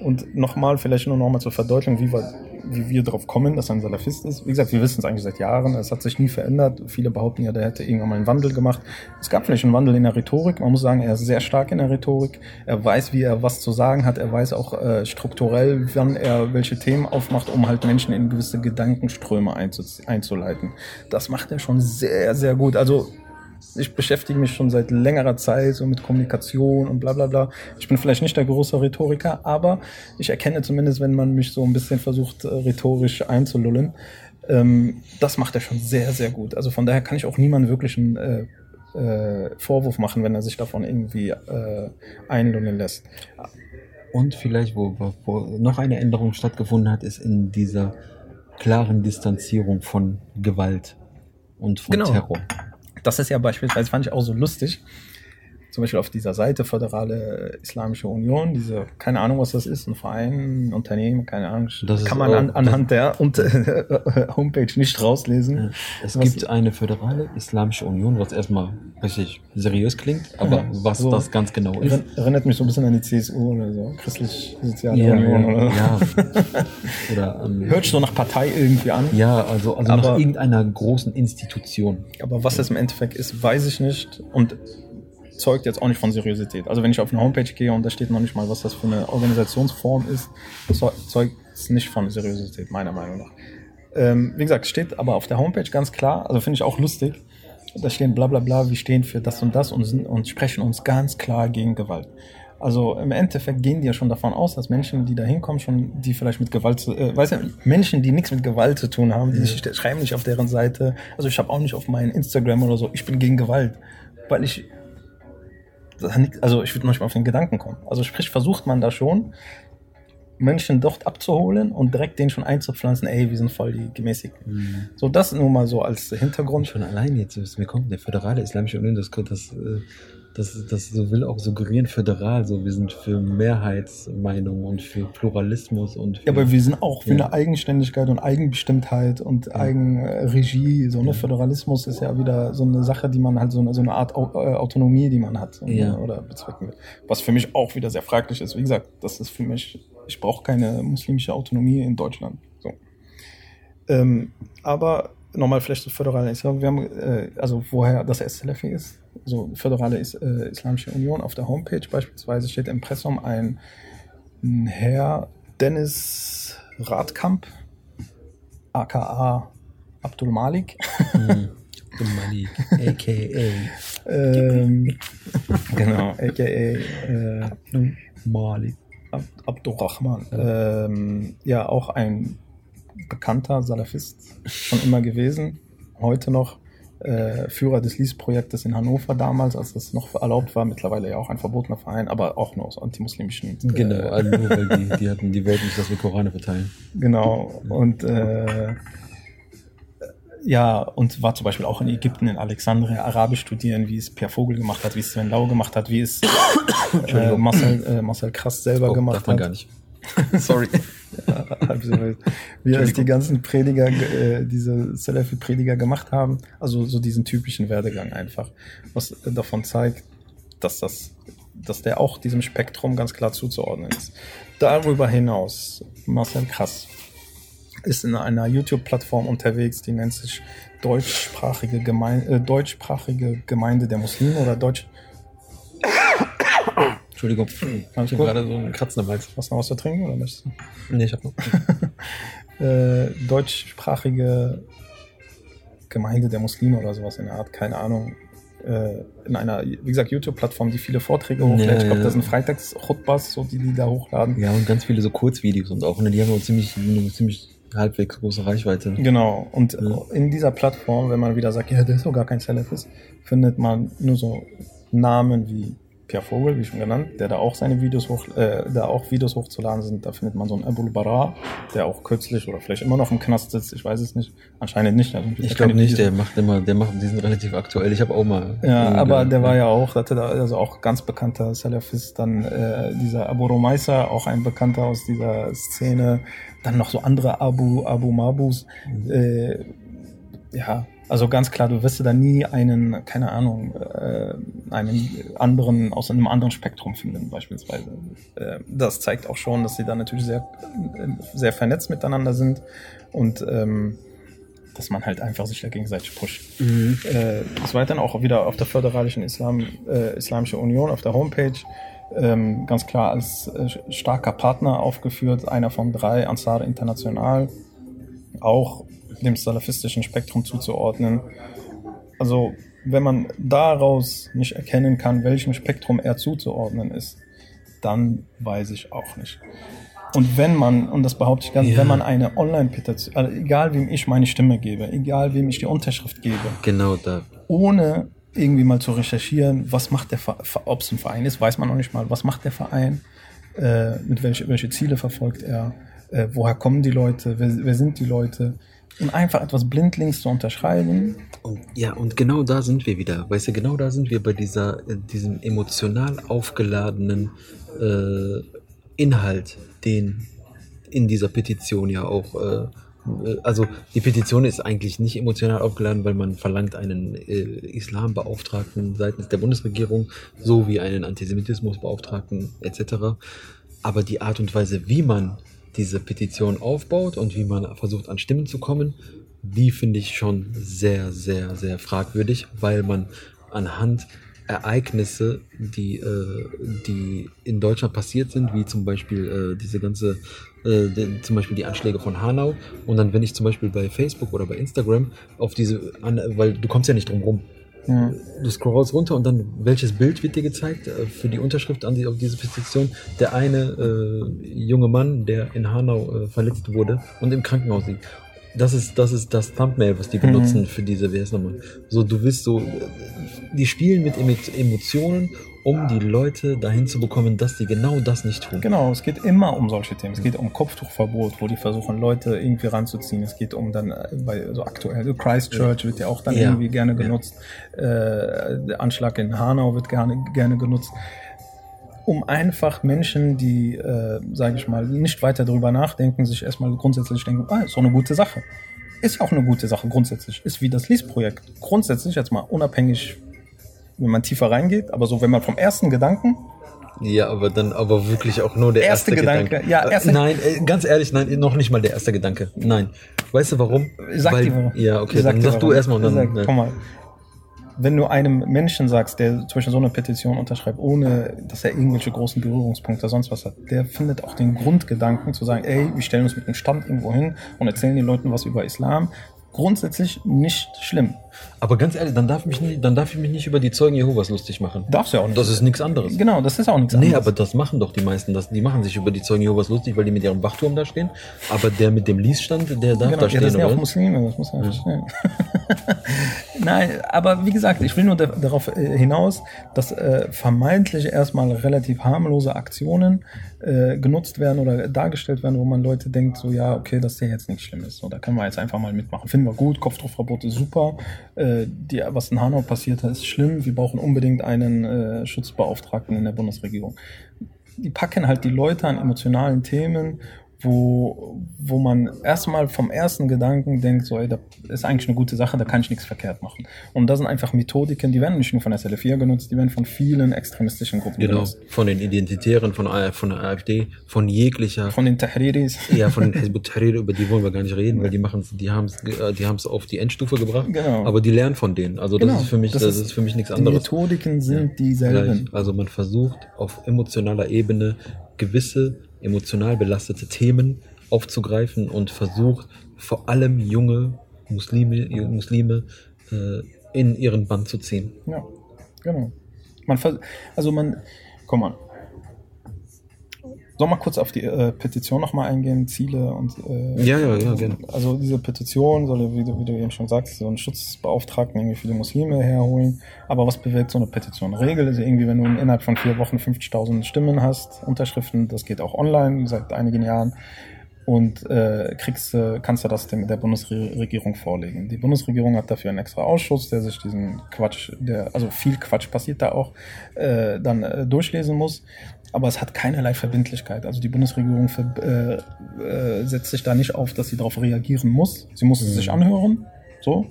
Und nochmal, vielleicht nur nochmal zur Verdeutlichung, wie wir, wie wir drauf kommen, dass er ein Salafist ist. Wie gesagt, wir wissen es eigentlich seit Jahren, es hat sich nie verändert. Viele behaupten ja, der hätte irgendwann mal einen Wandel gemacht. Es gab vielleicht einen Wandel in der Rhetorik. Man muss sagen, er ist sehr stark in der Rhetorik. Er weiß, wie er was zu sagen hat. Er weiß auch äh, strukturell, wann er welche Themen aufmacht, um halt Menschen in gewisse Gedankenströme einzu einzuleiten. Das macht er schon sehr, sehr gut. Also ich beschäftige mich schon seit längerer Zeit so mit Kommunikation und bla bla bla. Ich bin vielleicht nicht der große Rhetoriker, aber ich erkenne zumindest, wenn man mich so ein bisschen versucht, äh, rhetorisch einzulullen, ähm, das macht er schon sehr, sehr gut. Also von daher kann ich auch niemandem wirklich einen äh, äh, Vorwurf machen, wenn er sich davon irgendwie äh, einlullen lässt. Und vielleicht, wo, wo, wo noch eine Änderung stattgefunden hat, ist in dieser klaren Distanzierung von Gewalt und von Genau. Terror. Das ist ja beispielsweise, fand ich auch so lustig. Zum Beispiel auf dieser Seite Föderale Islamische Union, diese, keine Ahnung, was das ist, ein Verein, ein Unternehmen, keine Ahnung, Das kann man auch- an, anhand der [LAUGHS] Homepage nicht rauslesen. Es Was- gibt eine föderale islamische Union, was erstmal richtig seriös klingt, aber Ja, was so. das ganz genau ist. Erinner- Erinnert mich so ein bisschen an die CSU oder so, Christlich-Soziale Ja, Union oder ja. [LAUGHS] Oder ähm, Hört sich so nach Partei irgendwie an. ja, also, also Aber- nach irgendeiner großen Institution. Aber was das im Endeffekt ist, weiß ich nicht und zeugt jetzt auch nicht von Seriosität. Also wenn ich auf eine Homepage gehe und da steht noch nicht mal, was das für eine Organisationsform ist, zeu- zeugt es nicht von Seriosität, meiner Meinung nach. Ähm, wie gesagt, steht aber auf der Homepage ganz klar, also finde ich auch lustig, da stehen bla bla bla, wir stehen für das und das und, sind, und sprechen uns ganz klar gegen Gewalt. Also im Endeffekt gehen die ja schon davon aus, dass Menschen, die da hinkommen, schon, die vielleicht mit Gewalt, zu- äh, weiß nicht, Menschen, die nichts mit Gewalt zu tun haben, die sch- schreiben nicht auf deren Seite. Also ich habe auch nicht auf meinen Instagram oder so, ich bin gegen Gewalt, weil ich, also ich würde manchmal auf den Gedanken kommen. Also sprich, versucht man da schon, Menschen dort abzuholen und direkt denen schon einzupflanzen, ey, wir sind voll die gemäßigten. So das nur mal so als Und Hintergrund. schon allein jetzt, mir kommt, der föderale islamische Union, das, das, äh, das, das will auch suggerieren föderal, so wir sind für Mehrheitsmeinung und für Pluralismus und für, Ja, aber wir sind auch für Ja. eine Eigenständigkeit und Eigenbestimmtheit und Eigenregie. So eine Föderalismus ist ja wieder so eine Sache, die man halt so eine, so eine Art äh, Autonomie, die man hat Ja. oder bezwecken will. Was für mich auch wieder sehr fraglich ist. Wie gesagt, das ist für mich, ich brauche keine muslimische Autonomie in Deutschland. So. Ähm, aber nochmal vielleicht zur föderalen Islam. Wir haben, äh, also woher das SLF ist. So föderale Is äh, Islamische Union auf der Homepage beispielsweise steht im Impressum ein, ein Herr Dennis Radkamp, aka Abdul Malik. Hm. Abdul [LAUGHS] Malik, a.k.a. ähm, [LAUGHS] genau, aka äh, Abdul Malik. Ab Abdurrahman. Ähm, ja, auch ein bekannter Salafist, schon immer gewesen, heute noch äh, Führer des Lies-Projektes in Hannover damals, als das noch erlaubt war, mittlerweile ja auch ein verbotener Verein, aber auch nur aus antimuslimischen. äh, Genau, also nur weil die, die hatten, die wollten nicht, dass wir Korane verteilen. Genau. Und äh, ja, und war zum Beispiel auch in Ägypten, in Alexandria, Arabisch studieren, wie es Per Vogel gemacht hat, wie es Sven Lau gemacht hat, wie es äh. Marcel, äh, Marcel Krass selber Oh, gemacht darf man hat. gar nicht. [LAUGHS] Sorry. Ja, halb so wild. Wie es die ganzen Prediger, äh, diese Salafi-Prediger gemacht haben. Also so diesen typischen Werdegang einfach. Was davon zeigt, dass das, dass der auch diesem Spektrum ganz klar zuzuordnen ist. Darüber hinaus, Marcel Krass ist in einer YouTube-Plattform unterwegs, die nennt sich deutschsprachige, Gemein äh, deutschsprachige Gemeinde der Muslime oder Deutsch. Entschuldigung. Ich Alles habe gut? gerade so einen Kratzen Hals. Hast du noch was zu trinken oder möchtest du? [LAUGHS] Nee, ich hab noch. [LAUGHS] äh, deutschsprachige Gemeinde der Muslime oder sowas in der Art, keine Ahnung. Äh, in einer, wie gesagt, YouTube-Plattform, die viele Vorträge hochlädt. Ja, ich glaube, ja. das sind Freitags-Chutbas, so die die da hochladen. Ja, und ganz viele so Kurzvideos und auch, ne, die haben auch ziemlich, eine ziemlich halbwegs große Reichweite. Genau. Und Ja. in dieser Plattform, wenn man wieder sagt, ja, der ist doch gar kein Salafist, findet man nur so Namen wie Pierre Vogel, wie schon genannt, der da auch seine Videos hoch, äh, da auch Videos hochzuladen sind. Da findet man so einen Abul Bara, der auch kürzlich oder vielleicht immer noch im Knast sitzt. Ich weiß es nicht. Anscheinend nicht. Also, Ich glaube nicht, der macht immer, der macht, die sind relativ aktuell. Ich habe auch mal. Ja, aber gehört, der war ja auch, hatte da, also auch ganz bekannter Salafist, dann äh, dieser Abu Rumaisa, auch ein Bekannter aus dieser Szene, dann noch so andere Abu, Abu Mabus, äh, ja, also ganz klar, du wirst da nie einen, keine Ahnung, äh, einen anderen, aus einem anderen Spektrum finden, beispielsweise. Äh, das zeigt auch schon, dass sie da natürlich sehr, sehr vernetzt miteinander sind und ähm, dass man halt einfach sich da gegenseitig pusht. Mhm. Äh, des Weiteren auch wieder auf der föderalischen Islam, äh, Islamische Union auf der Homepage ähm, ganz klar als äh, starker Partner aufgeführt, einer von drei, Ansar International, auch dem salafistischen Spektrum zuzuordnen. Also wenn man daraus nicht erkennen kann, welchem Spektrum er zuzuordnen ist, dann weiß ich auch nicht. Und wenn man, und das behaupte ich ganz, Ja. wenn man eine Online-Petition, also egal wem ich meine Stimme gebe, egal wem ich die Unterschrift gebe, Genau da. ohne irgendwie mal zu recherchieren, was macht der Verein, ob es ein Verein ist, weiß man noch nicht mal, was macht der Verein, äh, mit welche, welche Ziele verfolgt er, äh, woher kommen die Leute, wer, wer sind die Leute, und einfach etwas blindlings zu unterschreiben, Und, ja, und genau da sind wir wieder. Weißt du, genau da sind wir bei dieser, äh, diesem emotional aufgeladenen äh, Inhalt, den in dieser Petition ja auch, äh, äh, also die Petition ist eigentlich nicht emotional aufgeladen, weil man verlangt einen äh, Islambeauftragten seitens der Bundesregierung sowie einen Antisemitismusbeauftragten etc. Aber die Art und Weise, wie man diese Petition aufbaut und wie man versucht an Stimmen zu kommen, die finde ich schon sehr, sehr, sehr fragwürdig, weil man anhand Ereignisse, die, äh, die in Deutschland passiert sind, wie zum Beispiel äh, diese ganze, äh, die, zum Beispiel die Anschläge von Hanau, und dann wenn ich zum Beispiel bei Facebook oder bei Instagram auf diese, weil du kommst ja nicht drum rum, ja, du scrollst runter und dann welches Bild wird dir gezeigt äh, für die Unterschrift an die, auf diese Petition? Der eine äh, junge Mann, der in Hanau äh, verletzt wurde und im Krankenhaus liegt. Das ist, das ist das Thumbnail, was die Mhm. benutzen für diese, wer ist nochmal? So, du willst so, die spielen mit Emo- Emotionen um die Leute dahin zu bekommen, dass sie genau das nicht tun. Genau, es geht immer um solche Themen. Es geht um Kopftuchverbot, wo die versuchen, Leute irgendwie ranzuziehen. Es geht um dann, äh, bei so aktuell, so Christchurch wird ja auch dann Ja. irgendwie gerne Ja. genutzt. Äh, der Anschlag in Hanau wird gerne, gerne genutzt. Um einfach Menschen, die, äh, sage ich mal, nicht weiter darüber nachdenken, sich erstmal grundsätzlich denken, ah, ist doch eine gute Sache. Ist ja auch eine gute Sache grundsätzlich. Ist wie das Lies-Projekt. Grundsätzlich jetzt mal unabhängig, wenn man tiefer reingeht, aber so, wenn man vom ersten Gedanken Ja, aber dann aber wirklich auch nur der erste, Erste Gedanke. Gedanke. Ja, Äh, erste- Nein, äh, ganz ehrlich, nein, noch nicht mal der erste Gedanke. Nein. Weißt du warum? Sag Weil, dir warum. Ja, okay, Ich dann sag du warum. erstmal und dann. Sag, ne. Guck mal, wenn du einem Menschen sagst, der zum Beispiel so eine Petition unterschreibt, ohne dass er irgendwelche großen Berührungspunkte oder sonst was hat, der findet auch den Grundgedanken zu sagen, ey, wir stellen uns mit einem Stand irgendwo hin und erzählen den Leuten was über Islam. Grundsätzlich nicht schlimm. Aber ganz ehrlich, dann darf, mich nicht, dann darf ich mich nicht über die Zeugen Jehovas lustig machen. Darfst du ja auch nicht. Das ist nichts anderes. genau, das ist auch nichts Nee, anderes. aber das machen doch die meisten. Das, die machen sich über die Zeugen Jehovas lustig, weil die mit ihrem Wachturm da stehen. Aber der mit dem Liesstand, der darf Genau, da ja, stehen, das sind ja oder? auch Muslime, das muss man ja verstehen. [LAUGHS] Nein, aber wie gesagt, ich will nur da, darauf äh, hinaus, dass äh, vermeintlich erstmal relativ harmlose Aktionen äh, genutzt werden oder dargestellt werden, wo man Leute denkt, so ja, okay, das ist ja jetzt nichts Schlimmes. So, da können wir jetzt einfach mal mitmachen. Finden wir gut, Kopftuchverbot ist super. Äh, die, was in Hanau passiert ist schlimm. Wir brauchen unbedingt einen äh, Schutzbeauftragten in der Bundesregierung die packen halt die Leute an emotionalen Themen, wo, wo man erstmal vom ersten Gedanken denkt, so, ey, das ist eigentlich eine gute Sache, da kann ich nichts verkehrt machen. Und das sind einfach Methodiken, die werden nicht nur von der SLF4 genutzt, die werden von vielen extremistischen Gruppen Genau, genutzt. von den Identitären, von, A- von der AfD, von jeglicher. Von den Tahriris. ja, von den [LAUGHS] Hezb ut-Tahrir, über die wollen wir gar nicht reden, weil die machen die haben es die haben's auf die Endstufe gebracht. Genau. Aber die lernen von denen. Also das Genau, ist für mich, das das, ist- für mich nichts Die anderes. Methodiken sind dieselben. Gleich. Also man versucht auf emotionaler Ebene gewisse emotional belastete Themen aufzugreifen und versucht vor allem junge Muslime, Muslime äh, in ihren Bann zu ziehen. Ja, genau. Man also man, guck mal. Soll mal kurz auf die äh, Petition nochmal eingehen, Ziele und äh, Ja, ja, ja, gerne. Also diese Petition soll, ja, wie du, wie du eben schon sagst, so einen Schutzbeauftragten irgendwie für die Muslime herholen. Aber was bewirkt so eine Petition? Regel ist irgendwie, wenn du innerhalb von vier Wochen 50.000 Stimmen hast, Unterschriften, das geht auch online seit einigen Jahren. Und äh, kriegst, äh, kannst du das dem, der Bundesregierung vorlegen. Die Bundesregierung hat dafür einen extra Ausschuss, der sich diesen Quatsch, der, also viel Quatsch passiert da auch, äh, dann äh, durchlesen muss. Aber es hat keinerlei Verbindlichkeit. Also die Bundesregierung ver äh, äh, setzt sich da nicht auf, dass sie darauf reagieren muss. Sie muss es sich anhören. So.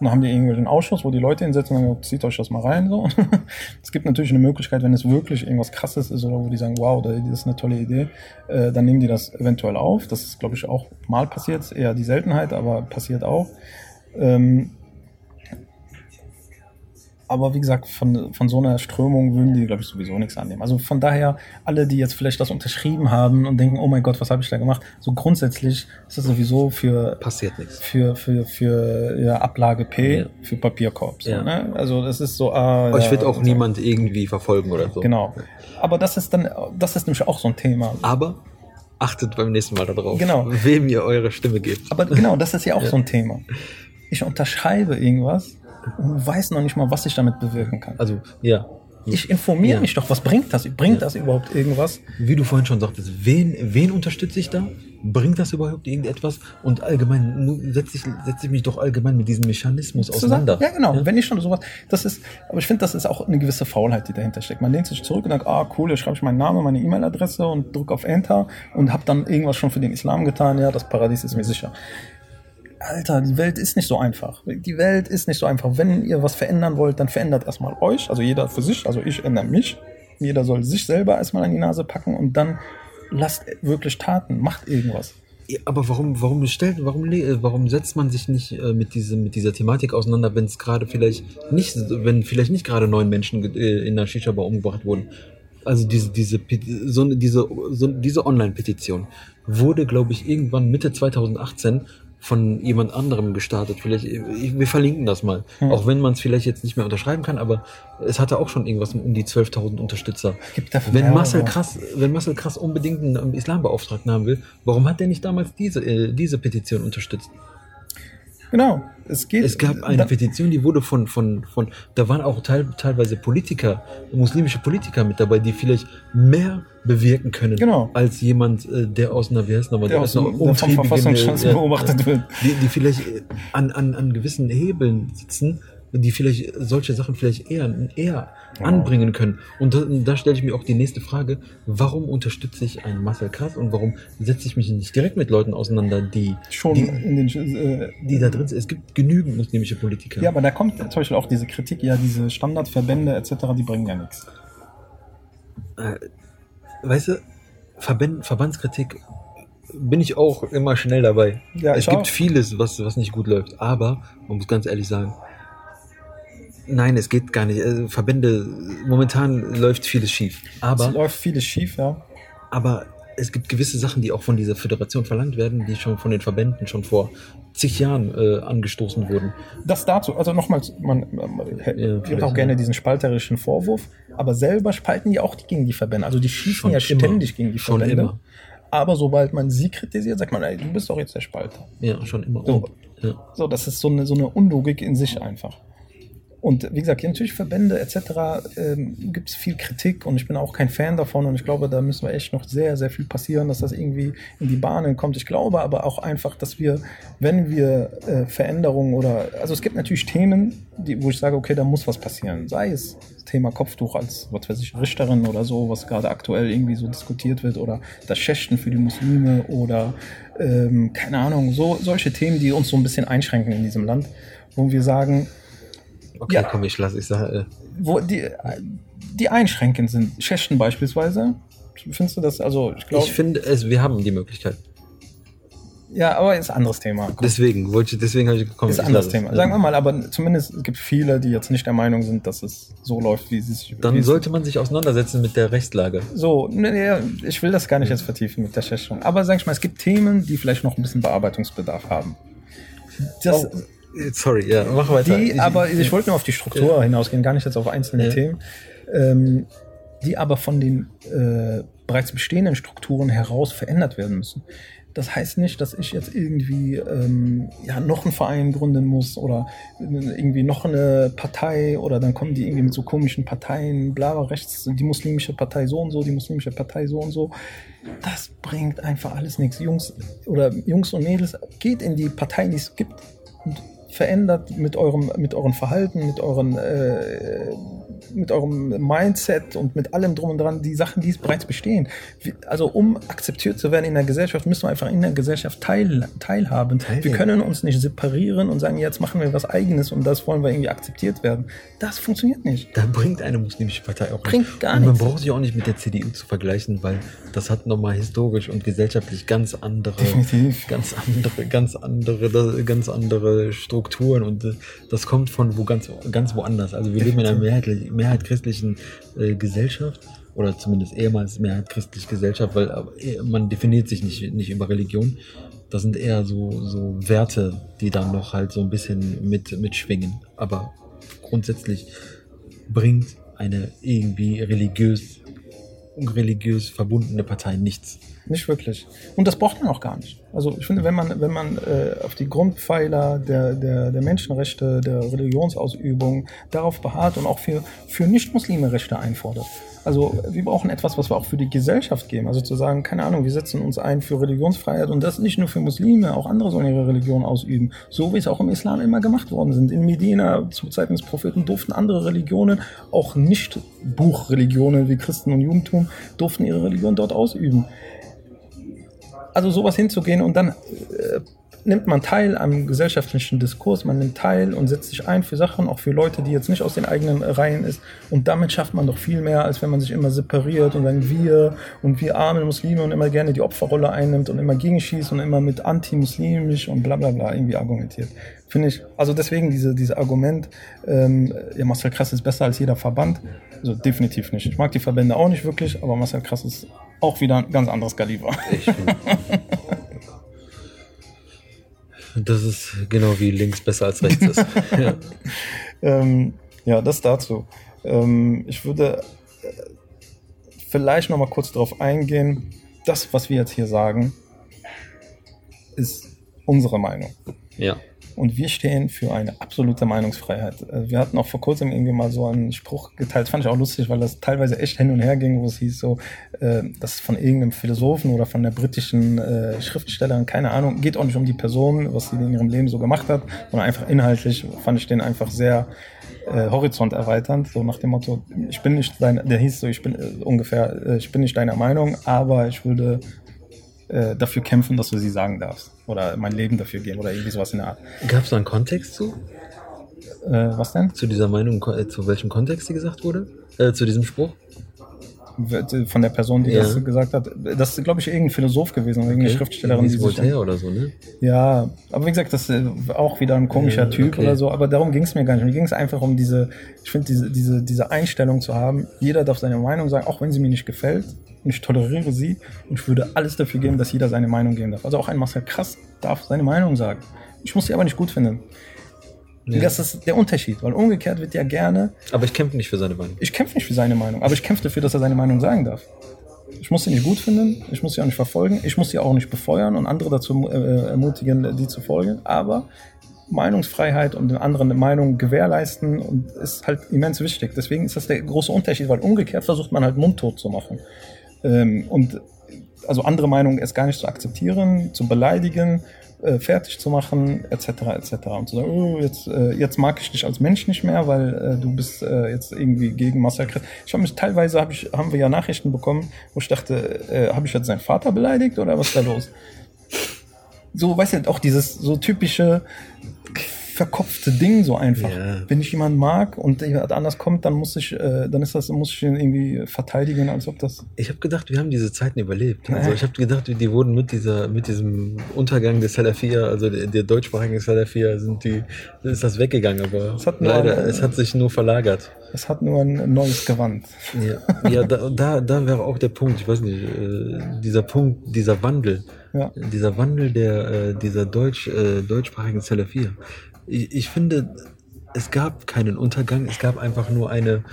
Und dann haben die irgendwelchen Ausschuss, wo die Leute hinsetzen und sagen, zieht euch das mal rein. So. [LAUGHS] es gibt natürlich eine Möglichkeit, wenn es wirklich irgendwas krasses ist oder wo die sagen, wow, das ist eine tolle Idee, äh, dann nehmen die das eventuell auf. Das ist, glaube ich, auch mal passiert, eher die Seltenheit, aber passiert auch. Ähm, aber wie gesagt, von, von so einer Strömung würden die, glaube ich, sowieso nichts annehmen. Also von daher, alle, die jetzt vielleicht das unterschrieben haben und denken, oh mein Gott, was habe ich da gemacht? So grundsätzlich ist das sowieso für, Passiert nichts. für, für, für ja, Ablage P, Ja. für Papierkorb. So, Ja. ne? Also das ist so. Ah, Aber ich ja, wird auch so. niemand irgendwie verfolgen oder so. Genau. Aber das ist dann, das ist nämlich auch so ein Thema. Aber achtet beim nächsten Mal darauf, Genau. wem ihr eure Stimme gebt. Aber genau, das ist ja auch [LAUGHS] so ein Thema. Ich unterschreibe irgendwas und weiß noch nicht mal, was ich damit bewirken kann. Also, ja. Ich informiere Ja. mich doch, was bringt das? Bringt Ja. das überhaupt irgendwas? Wie du vorhin schon sagtest, wen, wen unterstütze ich da? Bringt das überhaupt irgendetwas? Und allgemein setze ich, setze ich mich doch allgemein mit diesem Mechanismus auseinander. Ja, genau. Wenn ich schon sowas, das ist, aber ich finde, das ist auch eine gewisse Faulheit, die dahinter steckt. Man lehnt sich zurück und sagt, ah, cool, jetzt schreibe ich meinen Namen, meine E-Mail-Adresse und drücke auf Enter und habe dann irgendwas schon für den Islam getan. Ja, das Paradies ist mir sicher. Alter, die Welt ist nicht so einfach. Die Welt ist nicht so einfach. Wenn ihr was verändern wollt, dann verändert erstmal euch, also jeder für sich, also ich ändere mich. Jeder soll sich selber erstmal an die Nase packen und dann lasst wirklich Taten, macht irgendwas. Ja, aber warum, warum stellt, warum, le- warum setzt man sich nicht äh, mit, diesem, mit dieser Thematik auseinander, wenn es gerade vielleicht nicht, wenn vielleicht nicht gerade neun Menschen äh, in der Shisha-Bar umgebracht wurden? Also diese, diese, so, diese, so, diese Online-Petition wurde, glaube ich, irgendwann Mitte 2018 von jemand anderem gestartet. Vielleicht, ich, wir verlinken das mal. Hm. Auch wenn man es vielleicht jetzt nicht mehr unterschreiben kann, aber es hatte auch schon irgendwas um die 12.000 Unterstützer. Gibt dafür Wenn. Marcel Krass, wenn Marcel Krass unbedingt einen Islambeauftragten haben will, warum hat er nicht damals diese, äh, diese Petition unterstützt? Genau. Es geht. Es gab eine da- Petition, die wurde von, von, von, da waren auch teil, teilweise Politiker, muslimische Politiker mit dabei, die vielleicht mehr bewirken können, Genau. als jemand, äh, der aus einer, wie heißt nochmal, Der aus der vom Verfassungsschutz beobachtet wird. Die, die vielleicht an, an, an gewissen Hebeln sitzen, die vielleicht solche Sachen vielleicht eher, eher Genau. anbringen können. Und da, da stelle ich mir auch die nächste Frage, warum unterstütze ich einen Marcel Krass und warum setze ich mich nicht direkt mit Leuten auseinander, die, schon die, in den. Äh, die da drin sind? Es gibt genügend muslimische Politiker. ja, aber da kommt zum Beispiel auch diese Kritik, ja, diese Standardverbände etc., die bringen ja nichts. äh, weißt du, Verband, Verbandskritik bin ich auch immer schnell dabei. Ja, es gibt auch. vieles, was, was nicht gut läuft, aber man muss ganz ehrlich sagen, nein, es geht gar nicht. Äh, Verbände, momentan läuft vieles schief. Es Aber, läuft vieles schief, ja. aber es gibt gewisse Sachen, die auch von dieser Föderation verlangt werden, die schon von den Verbänden schon vor zig Jahren äh, angestoßen wurden. Das dazu, also nochmals, man, man hört vielleicht, auch ja. gerne diesen spalterischen Vorwurf, aber selber spalten die auch gegen die Verbände. Also die schießen Schon ja immer. ständig gegen die Schon Verbände. immer. Aber sobald man sie kritisiert, sagt man, ey, du bist doch jetzt der Spalter. Ja, schon immer. So. Ja. So, das ist so eine, so eine Unlogik in sich einfach. Und wie gesagt, natürlich Verbände etc. Ähm, gibt es viel Kritik und ich bin auch kein Fan davon und ich glaube, da müssen wir echt noch sehr, sehr viel passieren, dass das irgendwie in die Bahnen kommt. Ich glaube aber auch einfach, dass wir, wenn wir äh, Veränderungen oder, also es gibt natürlich Themen, die, wo ich sage, okay, da muss was passieren. Sei es Thema Kopftuch als, was weiß ich, Richterin oder so, was gerade aktuell irgendwie so diskutiert wird oder das Schächten für die Muslime oder ähm, keine Ahnung, so solche Themen, die uns so ein bisschen einschränken in diesem Land, wo wir sagen, Okay, Ja. komm, ich lasse, ich sage, äh, wo die, die einschränkend sind. Schächten beispielsweise. Findest du das? Also, ich glaube. ich finde es, wir haben die Möglichkeit. Ja, aber ist ein anderes Thema. Komm, Deswegen wollte ich, deswegen habe ich gekommen. ist ein anderes Thema. Sagen wir mal, aber zumindest es gibt viele, die jetzt nicht der Meinung sind, dass es so läuft, wie es sich. Dann sollte man sich auseinandersetzen mit der Rechtslage. So, ne, ne, ich will das gar nicht jetzt vertiefen mit der Schächtung. Aber sag ich mal, es gibt Themen, die vielleicht noch ein bisschen Bearbeitungsbedarf haben. Das, Oh, sorry, ja, mach weiter. Die, aber ich wollte nur auf die Struktur hinausgehen, gar nicht jetzt auf einzelne Ja. Themen, ähm, die aber von den äh, bereits bestehenden Strukturen heraus verändert werden müssen. Das heißt nicht, dass ich jetzt irgendwie ähm, ja, noch einen Verein gründen muss oder irgendwie noch eine Partei oder dann kommen die irgendwie mit so komischen Parteien, bla bla rechts, die muslimische Partei so und so, die muslimische Partei so und so. Das bringt einfach alles nichts. Jungs oder Jungs und Mädels, geht in die Parteien, die es gibt und verändert mit eurem, mit eurem Verhalten, mit euren, äh, mit eurem Mindset und mit allem drum und dran, die Sachen, die es bereits bestehen. Also um akzeptiert zu werden in der Gesellschaft, müssen wir einfach in der Gesellschaft teil, teilhaben. Teilnehmen. Wir können uns nicht separieren und sagen, jetzt machen wir was eigenes und das wollen wir irgendwie akzeptiert werden. Das funktioniert nicht. Da bringt eine muslimische Partei auch Bringt nichts. gar Und man nichts. braucht sich auch nicht mit der CDU zu vergleichen, weil das hat nochmal historisch und gesellschaftlich ganz andere, Definitiv. ganz andere, ganz andere, ganz andere Strukturen und das kommt von wo ganz, ganz woanders. Also wir leben in einer mehrheitlich, mehrheit christlichen äh, Gesellschaft oder zumindest ehemals mehrheit christliche Gesellschaft, weil äh, man definiert sich nicht, nicht über Religion. Das sind eher so, so Werte, die dann noch halt so ein bisschen mit, mitschwingen. Aber grundsätzlich bringt eine irgendwie religiös, religiös verbundene Partei nichts. Nicht wirklich. Und das braucht man auch gar nicht. Also ich finde, wenn man, wenn man äh, auf die Grundpfeiler der, der, der Menschenrechte, der Religionsausübung darauf beharrt und auch für, für Nicht-Muslime Rechte einfordert. Also wir brauchen etwas, was wir auch für die Gesellschaft geben. Also zu sagen, keine Ahnung, wir setzen uns ein für Religionsfreiheit und das nicht nur für Muslime, auch andere sollen ihre Religion ausüben. So wie es auch im Islam immer gemacht worden sind. In Medina zu Zeiten des Propheten durften andere Religionen, auch nicht Buchreligionen wie Christen und Judentum, durften ihre Religion dort ausüben also sowas hinzugehen und dann äh, nimmt man teil am gesellschaftlichen Diskurs, man nimmt teil und setzt sich ein für Sachen, auch für Leute, die jetzt nicht aus den eigenen Reihen ist. Und damit schafft man doch viel mehr, als wenn man sich immer separiert und dann wir und wir arme Muslime und immer gerne die Opferrolle einnimmt und immer gegenschießt und immer mit anti-muslimisch und bla bla bla irgendwie argumentiert. Finde ich, also deswegen diese, diese Argument, ähm, ja, Marcel Krass ist besser als jeder Verband, also definitiv nicht. Ich mag die Verbände auch nicht wirklich, aber Marcel Krass ist auch wieder ein ganz anderes Kaliber. Das ist genau wie links besser als rechts ist. [LAUGHS] ja. Ähm, ja, das dazu. Ähm, ich würde äh, vielleicht noch mal kurz darauf eingehen. Das, was wir jetzt hier sagen, ist unsere Meinung. ja. Und wir stehen für eine absolute Meinungsfreiheit. Äh, wir hatten auch vor kurzem irgendwie mal so einen Spruch geteilt, fand ich auch lustig, weil das teilweise echt hin und her ging, wo es hieß so, äh, das von irgendeinem Philosophen oder von der britischen äh, Schriftstellerin, keine Ahnung, geht auch nicht um die Person, was sie in ihrem Leben so gemacht hat, sondern einfach inhaltlich fand ich den einfach sehr äh, Horizont erweiternd, so nach dem Motto, ich bin nicht dein, der hieß so, ich bin äh, ungefähr, äh, ich bin nicht deiner Meinung, aber ich würde äh, dafür kämpfen, dass du sie sagen darfst. Oder mein Leben dafür geben oder irgendwie sowas in der Art. Gab es da einen Kontext zu? Äh, was denn? Zu dieser Meinung, äh, zu welchem Kontext die gesagt wurde? Äh, zu diesem Spruch? Von der Person, die ja. das gesagt hat. Das ist, glaube ich, irgendein Philosoph gewesen oder irgendeine okay. Schriftstellerin. Die Voltaire oder so, ne? Ja, aber wie gesagt, das ist auch wieder ein komischer ja, Typ okay. oder so. Aber darum ging es mir gar nicht. Mir ging es einfach um diese, ich finde, diese, diese, diese Einstellung zu haben. Jeder darf seine Meinung sagen, auch wenn sie mir nicht gefällt. Und ich toleriere sie und ich würde alles dafür geben, dass jeder seine Meinung geben darf. Also auch ein Marcel Krass darf seine Meinung sagen. Ich muss sie aber nicht gut finden. Ja. Das ist der Unterschied, weil umgekehrt wird ja gerne. Aber ich kämpfe nicht für seine Meinung. Ich kämpfe nicht für seine Meinung, aber ich kämpfe dafür, dass er seine Meinung sagen darf. Ich muss sie nicht gut finden, ich muss sie auch nicht verfolgen, ich muss sie auch nicht befeuern und andere dazu äh, ermutigen, die zu folgen, aber Meinungsfreiheit und den anderen eine Meinung gewährleisten und ist halt immens wichtig. Deswegen ist das der große Unterschied, weil umgekehrt versucht man halt mundtot zu machen. Ähm, und also andere Meinungen erst gar nicht zu akzeptieren, zu beleidigen äh, fertig zu machen, etc. etc. Und zu sagen, oh, jetzt, äh, jetzt mag ich dich als Mensch nicht mehr, weil äh, du bist äh, jetzt irgendwie gegen Massakre. Ich habe mich teilweise hab ich, haben wir ja Nachrichten bekommen, wo ich dachte, äh, habe ich jetzt seinen Vater beleidigt oder was ist da los? So, weißt du, auch dieses so typische verkopfte Ding so einfach. Yeah. Wenn ich jemanden mag und jemand anders kommt, dann muss ich, äh, dann ist das, muss ich ihn irgendwie verteidigen, als ob das. Ich habe gedacht, wir haben diese Zeiten überlebt. Also ich habe gedacht, die wurden mit dieser, mit diesem Untergang des Salafia, also der, der deutschsprachigen Salafia, sind die, ist das weggegangen, aber es leider, ein, es hat sich nur verlagert. Es hat nur ein neues Gewand. Ja, ja da, da, da wäre auch der Punkt, ich weiß nicht, äh, dieser Punkt, dieser Wandel. Ja. Dieser Wandel der, äh, dieser deutsch, äh, deutschsprachigen Salafia ich, ich finde, es gab keinen Untergang, es gab einfach nur eine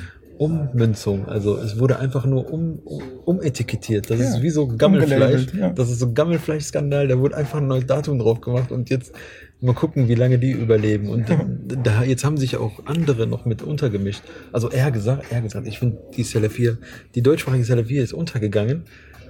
Ummünzung. Also es wurde einfach nur um, um, umetikettiert. Das ja, ist wie so Gammelfleisch. Ja. Das ist so Gammelfleischskandal. Da wurde einfach ein neues Datum drauf gemacht und jetzt mal gucken, wie lange die überleben. Und da, jetzt haben sich auch andere noch mit untergemischt. Also er gesagt, er gesagt, ich finde die Salafir, die deutschsprachige Salafir ist untergegangen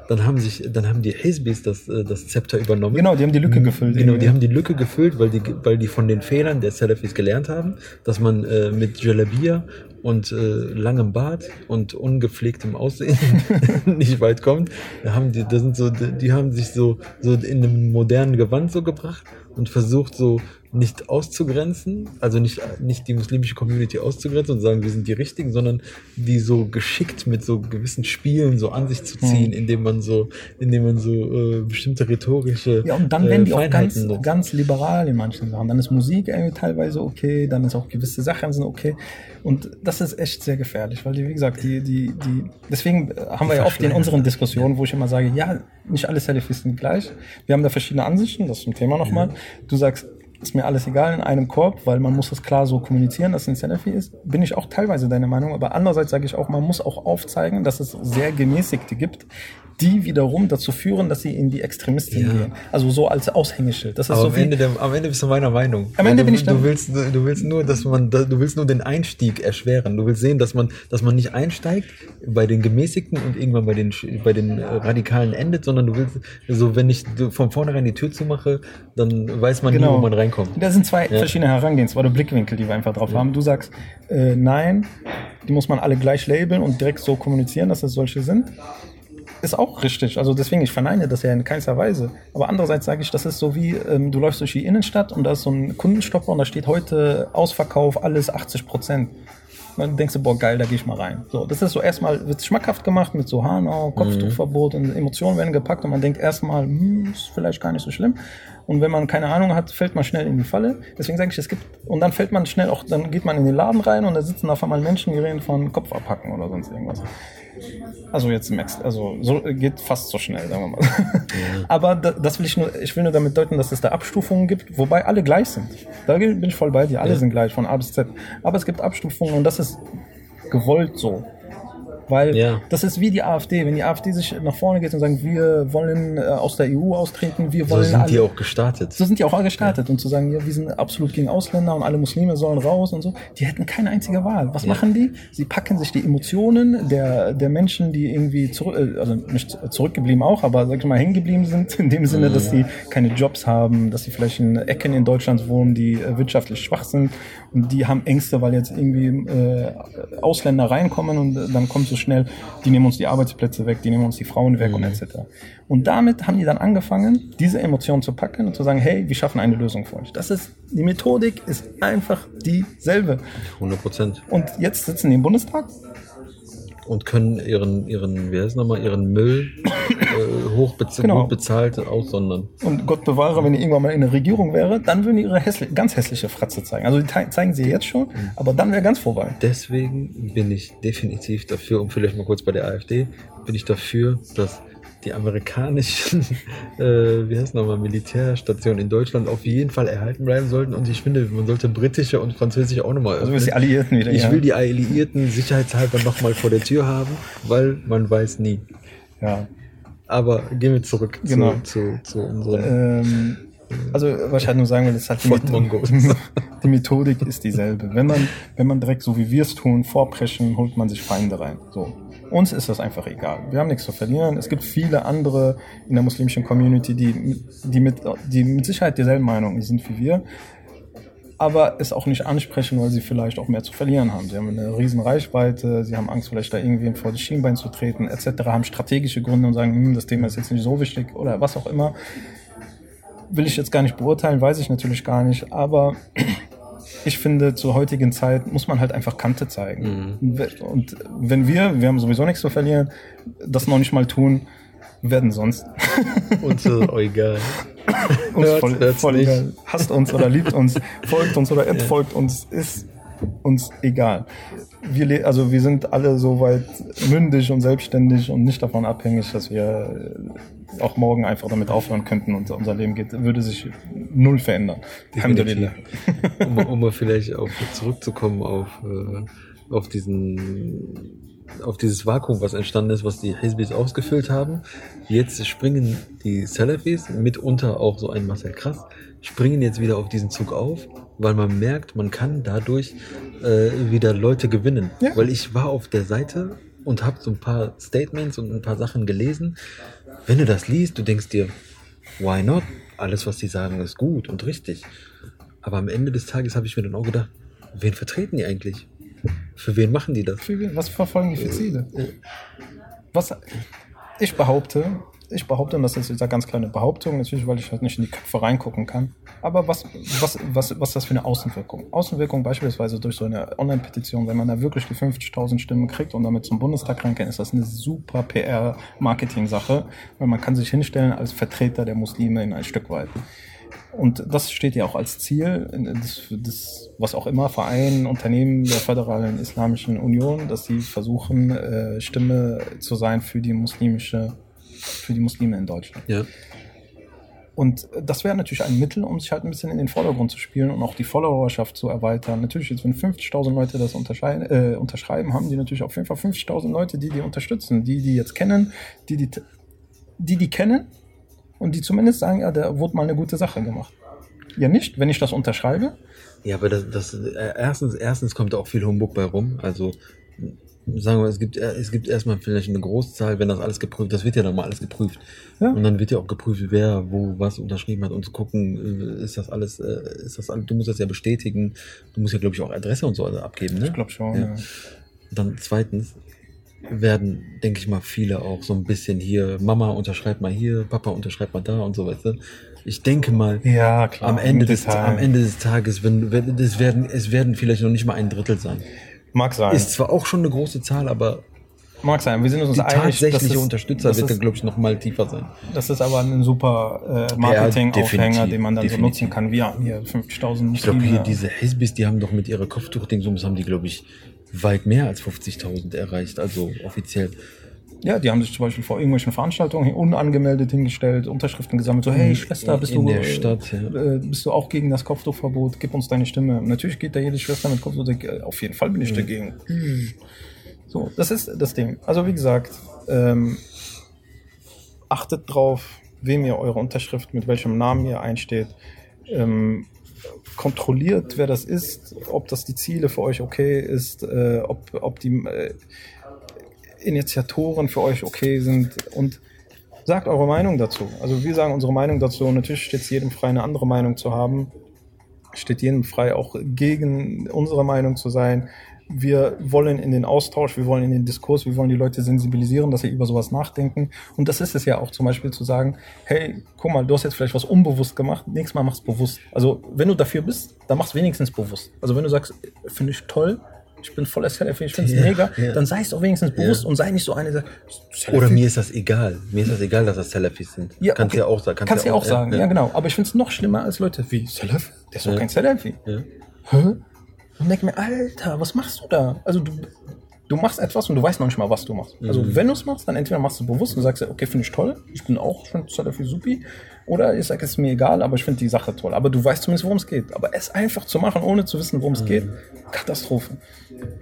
dann haben sich, dann haben die Hezbis das, äh, das Zepter übernommen. Genau, die haben die Lücke gefüllt. Genau, die haben die Lücke gefüllt, weil die, weil die von den Fehlern der Salafis gelernt haben, dass man äh, mit Jalabia und äh, langem Bart und ungepflegtem Aussehen [LAUGHS] nicht weit kommt. Da haben die, das sind so, die haben sich so, so in einem modernen Gewand so gebracht und versucht so nicht auszugrenzen, also nicht, nicht die muslimische Community auszugrenzen und sagen, wir sind die Richtigen, sondern die so geschickt mit so gewissen Spielen so an sich zu ziehen, mhm. indem man so, indem man so äh, bestimmte rhetorische Ja, und dann werden die äh, auch ganz, ganz liberal in manchen Sachen. Dann ist Musik irgendwie teilweise okay, dann ist auch gewisse Sachen sind okay. Und das ist echt sehr gefährlich, weil die, wie gesagt, die, die, die, deswegen haben wir ja oft in unseren Diskussionen, wo ich immer sage, ja, nicht alle Salafisten gleich. Wir haben da verschiedene Ansichten, das ist zum Thema nochmal. Ja. Du sagst, ist mir alles egal in einem Korb, weil man muss das klar so kommunizieren, dass es ein Salafi ist. Bin ich auch teilweise deiner Meinung, aber andererseits sage ich auch, man muss auch aufzeigen, dass es sehr gemäßigte gibt, die wiederum dazu führen, dass sie in die Extremisten ja. gehen. Also so als Aushängeschild. Das ist Aber so am, Ende der, am Ende bist du meiner Meinung. Am Ende du, bin ich dann, du willst, du willst nur, dass man, du willst nur den Einstieg erschweren. Du willst sehen, dass man, dass man nicht einsteigt bei den gemäßigten und irgendwann bei den, bei den Radikalen endet, sondern du willst, so wenn ich von vornherein die Tür zumache, dann weiß man genau. nie, wo man reinkommt. Da sind zwei ja. verschiedene Herangehensweise oder Blickwinkel, die wir einfach drauf ja. haben. Du sagst, äh, nein, die muss man alle gleich labeln und direkt so kommunizieren, dass es solche sind ist auch richtig. Also deswegen, ich verneine das ja in keinster Weise. Aber andererseits sage ich, das ist so wie, ähm, du läufst durch die Innenstadt und da ist so ein Kundenstopper und da steht heute Ausverkauf, alles 80 Prozent. Dann denkst du, boah, geil, da gehe ich mal rein. So, das ist so erstmal, wird schmackhaft gemacht mit so Hanau, Kopftuchverbot und Emotionen werden gepackt und man denkt erstmal, hm, ist vielleicht gar nicht so schlimm. Und wenn man keine Ahnung hat, fällt man schnell in die Falle. Deswegen sage ich, es gibt, und dann fällt man schnell auch, dann geht man in den Laden rein und da sitzen auf einmal Menschen, die reden von Kopf abhacken oder sonst irgendwas. Also jetzt im Ex also so geht fast so schnell, sagen wir mal. Ja. [LAUGHS] Aber das will ich nur, ich will nur damit deuten, dass es da Abstufungen gibt, wobei alle gleich sind. Da bin ich voll bei dir, alle ja. sind gleich von A bis Z. Aber es gibt Abstufungen und das ist gewollt so. Weil Ja. das ist wie die AfD. Wenn die AfD sich nach vorne geht und sagt, wir wollen äh, aus der EU austreten, wir So wollen sind die alle- auch gestartet. so sind die auch gestartet und zu sagen, ja, wir sind absolut gegen Ausländer und alle Muslime sollen raus und so. Die hätten keine einzige Wahl. Was Ja. machen die? Sie packen sich die Emotionen der, der Menschen, die irgendwie zurück, äh, also nicht zurückgeblieben auch, aber sag ich mal hängen geblieben sind, in dem Sinne, dass sie keine Jobs haben, dass sie vielleicht in Ecken in Deutschland wohnen, die äh, wirtschaftlich schwach sind und die haben Ängste, weil jetzt irgendwie äh, Ausländer reinkommen und dann kommt so schnell, die nehmen uns die Arbeitsplätze weg, die nehmen uns die Frauen weg und etc. Und damit haben die dann angefangen, diese Emotionen zu packen und zu sagen, hey, wir schaffen eine Lösung für euch. Das ist, die Methodik ist einfach dieselbe. 100 Prozent. Und jetzt sitzen die im Bundestag Und können ihren, ihren, wie heißt nochmal, ihren Müll [COUGHS] äh, hochbez Genau. gut bezahlt aussondern. und Gott bewahre, wenn die irgendwann mal in der Regierung wäre, dann würden die ihre hässli ganz hässliche Fratze zeigen. Also die zeigen sie jetzt schon, aber dann wäre ganz vorbei. Deswegen bin ich definitiv dafür, um vielleicht mal kurz bei der AfD, bin ich dafür, dass die amerikanischen, [LAUGHS] äh, wie heißt nochmal, Militärstationen in Deutschland auf jeden Fall erhalten bleiben sollten. Und ich finde, man sollte britische und französische auch nochmal Also die Alliierten wieder. Ich ja. will die Alliierten sicherheitshalber nochmal vor der Tür haben, weil man weiß nie. ja. Aber gehen wir zurück Genau. zu, zu, zu unseren Ähm, also was ich halt nur sagen will, ist halt die, Von Method- Mongos. [LAUGHS] die Methodik ist dieselbe. Wenn man, wenn man direkt so wie wir es tun, vorpreschen, holt man sich Feinde rein. So. Uns ist das einfach egal. Wir haben nichts zu verlieren. Es gibt viele andere in der muslimischen Community, die, mit- die, mit, die mit Sicherheit derselben Meinung sind wie wir, aber es auch nicht ansprechen, weil sie vielleicht auch mehr zu verlieren haben. Sie haben eine riesen Reichweite, sie haben Angst, vielleicht da irgendwem vor das Schienbein zu treten, etc., haben strategische Gründe und sagen, hm, das Thema ist jetzt nicht so wichtig oder was auch immer. Will ich jetzt gar nicht beurteilen, weiß ich natürlich gar nicht, aber [CLEARS THROAT] ich finde, zur heutigen Zeit muss man halt einfach Kante zeigen. Und wenn wir, wir haben sowieso nichts zu verlieren, das noch nicht mal tun, werden sonst [LAUGHS] uns ist auch egal. uns Hört- voll, hört's voll egal. Hasst uns oder liebt uns, folgt uns oder entfolgt uns, ist uns egal. Wir, also wir sind alle soweit mündig und selbstständig und nicht davon abhängig, dass wir auch morgen einfach damit aufhören könnten und unser Leben geht, würde sich null verändern. Alhamdulillah. um, um mal vielleicht auf, zurückzukommen auf, äh, auf diesen auf dieses Vakuum, was entstanden ist, was die Hizbis ausgefüllt haben. Jetzt springen die Salafis, mitunter auch so ein Marcel Krass, springen jetzt wieder auf diesen Zug auf, weil man merkt, man kann dadurch äh, wieder Leute gewinnen. Ja. Weil ich war auf der Seite und habe so ein paar Statements und ein paar Sachen gelesen. Wenn du das liest, du denkst dir, why not? Alles, was die sagen, ist gut und richtig. Aber am Ende des Tages habe ich mir dann auch gedacht, wen vertreten die eigentlich? Für wen machen die das? Für wen- Was verfolgen die für Ziele? Was ich behaupte, ich behaupte, und das ist jetzt eine ganz kleine Behauptung, natürlich, weil ich halt nicht in die Köpfe reingucken kann, aber was, was, was, was ist das für eine Außenwirkung? Außenwirkung beispielsweise durch so eine Online-Petition, wenn man da wirklich die 50.000 Stimmen kriegt und damit zum Bundestag rein kann, ist das eine super PR-Marketing-Sache, weil man kann sich hinstellen als Vertreter der Muslime in ein Stück weit. Und das steht ja auch als Ziel, das, das, was auch immer, Verein, Unternehmen der Föderalen Islamischen Union, dass sie versuchen, äh, Stimme zu sein für die muslimische, für die Muslime in Deutschland. Ja. Und das wäre natürlich ein Mittel, um sich halt ein bisschen in den Vordergrund zu spielen und auch die Followerschaft zu erweitern. Natürlich, jetzt wenn 50.000 Leute das äh, unterschreiben, haben die natürlich auf jeden Fall 50.000 Leute, die die unterstützen, die die jetzt kennen, die die, die, die kennen und die zumindest sagen, ja, da wurde mal eine gute Sache gemacht. Ja nicht, wenn ich das unterschreibe. Ja, aber das, das äh, erstens, erstens kommt da auch viel Humbug bei rum. Also sagen wir, es gibt, äh, es gibt erstmal vielleicht eine Großzahl, wenn das alles geprüft, das wird ja dann mal alles geprüft. Ja. Und dann wird ja auch geprüft, wer wo was unterschrieben hat und zu gucken, äh, ist das alles, ist das alles, du musst das ja bestätigen. Du musst ja, glaube ich, auch Adresse und so abgeben, ne? Ich glaube schon. Ja. Ja. Dann zweitens werden, denke ich mal, viele auch so ein bisschen hier, Mama unterschreibt mal hier, Papa unterschreibt mal da und so weiter. Ich denke mal, Ja, klar. am Ende, des, am Ende des Tages, wenn, wenn es werden, es werden vielleicht noch nicht mal ein Drittel sein. Mag sein. Ist zwar auch schon eine große Zahl, aber Mag sein. Wir sind uns die einig, tatsächliche dass es- Unterstützer das wird dann, glaube ich, noch mal tiefer sein. Das ist aber ein super äh, Marketing-Aufhänger, definitiv, den man dann so definitiv. nutzen kann. Wir haben hier 50.000 Ich glaube, hier diese Hizbis, die haben doch mit ihrer Kopftuchdingsums, haben die, glaube ich, weit mehr als 50.000 erreicht, also offiziell. Ja, die haben sich zum Beispiel vor irgendwelchen Veranstaltungen unangemeldet hingestellt, Unterschriften gesammelt, so, hey Schwester, bist In du, der äh, Stadt, ja. äh, bist du auch gegen das Kopftuchverbot? Gib uns deine Stimme. Natürlich geht da jede Schwester mit Kopftuch, äh, auf jeden Fall bin ich dagegen. So, das ist das Ding. Also wie gesagt, ähm, achtet drauf, wem ihr eure Unterschrift, mit welchem Namen ihr einsteht. Ähm, kontrolliert, wer das ist, ob das die Ziele für euch okay ist, äh, ob, ob die äh, Initiatoren für euch okay sind und sagt eure Meinung dazu. Also wir sagen unsere Meinung dazu. Natürlich steht es jedem frei, eine andere Meinung zu haben. Steht jedem frei, auch gegen unsere Meinung zu sein wir wollen in den Austausch, wir wollen in den Diskurs, wir wollen die Leute sensibilisieren, dass sie über sowas nachdenken. Und das ist es ja auch zum Beispiel zu sagen, hey, guck mal, du hast jetzt vielleicht was unbewusst gemacht, nächstes Mal machst du bewusst. Also wenn du dafür bist, dann machst du wenigstens bewusst. Also wenn du sagst, finde ich toll, ich bin voller Selfie, ich finde es ja, mega, ja. dann sei es doch wenigstens bewusst ja. und sei nicht so eine, der Oder mir ist das egal. Mir ist das egal, dass das Selfies sind. Ja, kannst okay. ja auch sagen. Kannst, kannst ja auch, auch sagen, ja, genau. Aber ich finde es noch schlimmer als Leute wie Selfie. Der ist doch kein Selfie. Hä? Und denke mir, Alter, was machst du da? Also du, du machst etwas und du weißt noch nicht mal, was du machst. Also mhm. wenn du es machst, dann entweder machst du bewusst und sagst, okay, finde ich toll, ich bin auch schon total für Supi, oder ich sage, es ist mir egal, aber ich finde die Sache toll. Aber du weißt zumindest, worum es geht. Aber es einfach zu machen, ohne zu wissen, worum es mhm. geht, Katastrophe.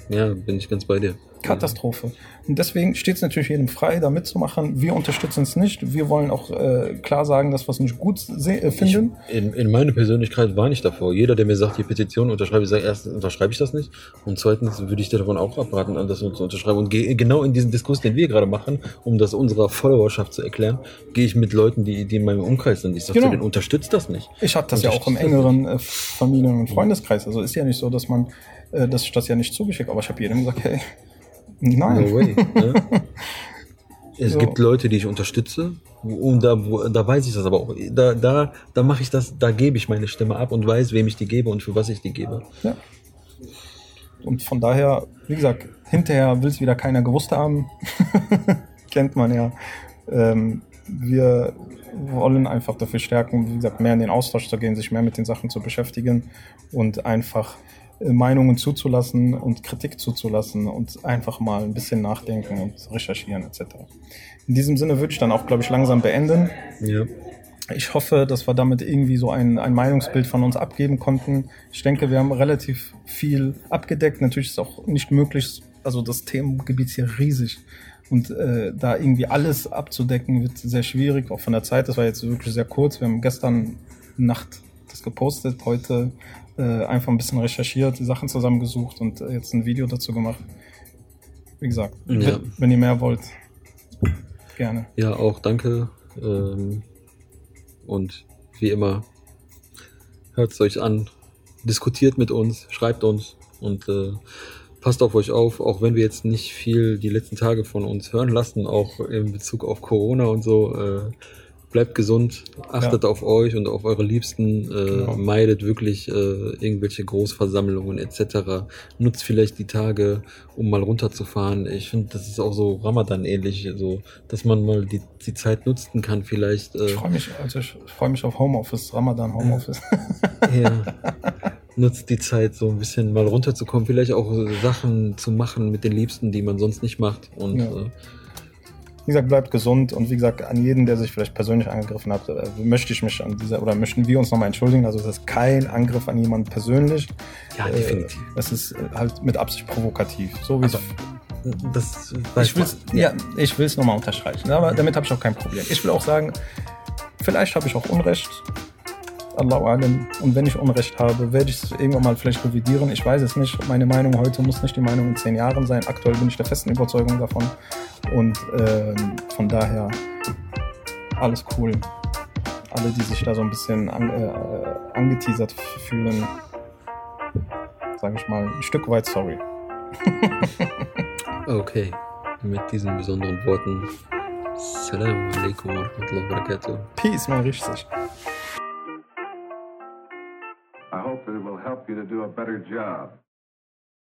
Ja, bin ich ganz bei dir. Katastrophe. Und deswegen steht es natürlich jedem frei, da mitzumachen. Wir unterstützen es nicht. Wir wollen auch äh, klar sagen, dass wir es nicht gut äh, finden. Ich, in, in meiner Persönlichkeit war ich davor. Jeder, der mir sagt, die Petition unterschreibe, ich sage erstens unterschreibe ich das nicht. Und zweitens würde ich dir davon auch abraten, das zu unterschreiben. Und genau in diesen Diskurs, den wir gerade machen, um das unserer Followerschaft zu erklären, gehe ich mit Leuten, die, die in meinem Umkreis sind. Ich sage genau. denen, unterstützt das nicht. Ich habe das ja auch im engeren äh, Familien- und Freundeskreis. Also ist ja nicht so, dass man, äh, dass ich das ja nicht zugeschickt, aber ich habe jedem gesagt, hey, Nein. No way. Ne? [LAUGHS] Es so. gibt Leute, die ich unterstütze. Und da, da weiß ich das aber auch. Da, da, da mache ich das, da gebe ich meine Stimme ab und weiß, wem ich die gebe und für was ich die gebe. Ja. Und von daher, wie gesagt, hinterher will es wieder keiner gewusst haben. [LAUGHS] Kennt man ja. Ähm, wir wollen einfach dafür stärken, wie gesagt, mehr in den Austausch zu gehen, sich mehr mit den Sachen zu beschäftigen und einfach Meinungen zuzulassen und Kritik zuzulassen und einfach mal ein bisschen nachdenken und recherchieren etc. In diesem Sinne würde ich dann auch, glaube ich, langsam beenden. Ja. Ich hoffe, dass wir damit irgendwie so ein, ein Meinungsbild von uns abgeben konnten. Ich denke, wir haben relativ viel abgedeckt. Natürlich ist es auch nicht möglich, also das Themengebiet ist hier riesig. Und äh, da irgendwie alles abzudecken, wird sehr schwierig, auch von der Zeit. Das war jetzt wirklich sehr kurz. Wir haben gestern Nacht das gepostet, heute äh, einfach ein bisschen recherchiert, die Sachen zusammengesucht und äh, jetzt ein Video dazu gemacht. Wie gesagt, ja. wenn ihr mehr wollt, gerne. Ja, auch danke. Ähm, und wie immer, hört es euch an, diskutiert mit uns, schreibt uns und äh, passt auf euch auf, auch wenn wir jetzt nicht viel die letzten Tage von uns hören lassen, auch in Bezug auf Corona und so. Äh, bleibt gesund, achtet ja. auf euch und auf eure Liebsten, äh, genau. meidet wirklich äh, irgendwelche Großversammlungen etc. Nutzt vielleicht die Tage, um mal runterzufahren. Ich finde, das ist auch so Ramadan ähnlich, so dass man mal die, die Zeit nutzen kann vielleicht. Äh, ich freue mich, also ich freue mich auf Homeoffice, Ramadan Homeoffice. ja. Nutzt die Zeit, so ein bisschen mal runterzukommen, vielleicht auch Sachen zu machen mit den Liebsten, die man sonst nicht macht und ja. äh, wie gesagt, bleibt gesund und wie gesagt, an jeden, der sich vielleicht persönlich angegriffen hat, äh, möchte ich mich an dieser oder möchten wir uns nochmal entschuldigen. Also es ist kein Angriff an jemanden persönlich. Ja, äh, definitiv. Es ist halt mit Absicht provokativ. So wie also, das ich will ja, ich will es nochmal unterstreichen, aber damit habe ich auch kein Problem. Ich will auch sagen, vielleicht habe ich auch Unrecht. Allahu Alam. Und wenn ich Unrecht habe, werde ich es irgendwann mal vielleicht revidieren. Ich weiß es nicht. Meine Meinung heute muss nicht die Meinung in zehn Jahren sein. Aktuell bin ich der festen Überzeugung davon. Und ähm, von daher alles cool. Alle, die sich da so ein bisschen an, äh, angeteasert fühlen, sage ich mal, ein Stück weit sorry. [LAUGHS] okay, mit diesen besonderen Worten. Assalamu alaikum wa rahmatullahi wa barakatuh. Peace, man riecht sich. I hope that it will help you to do a better job.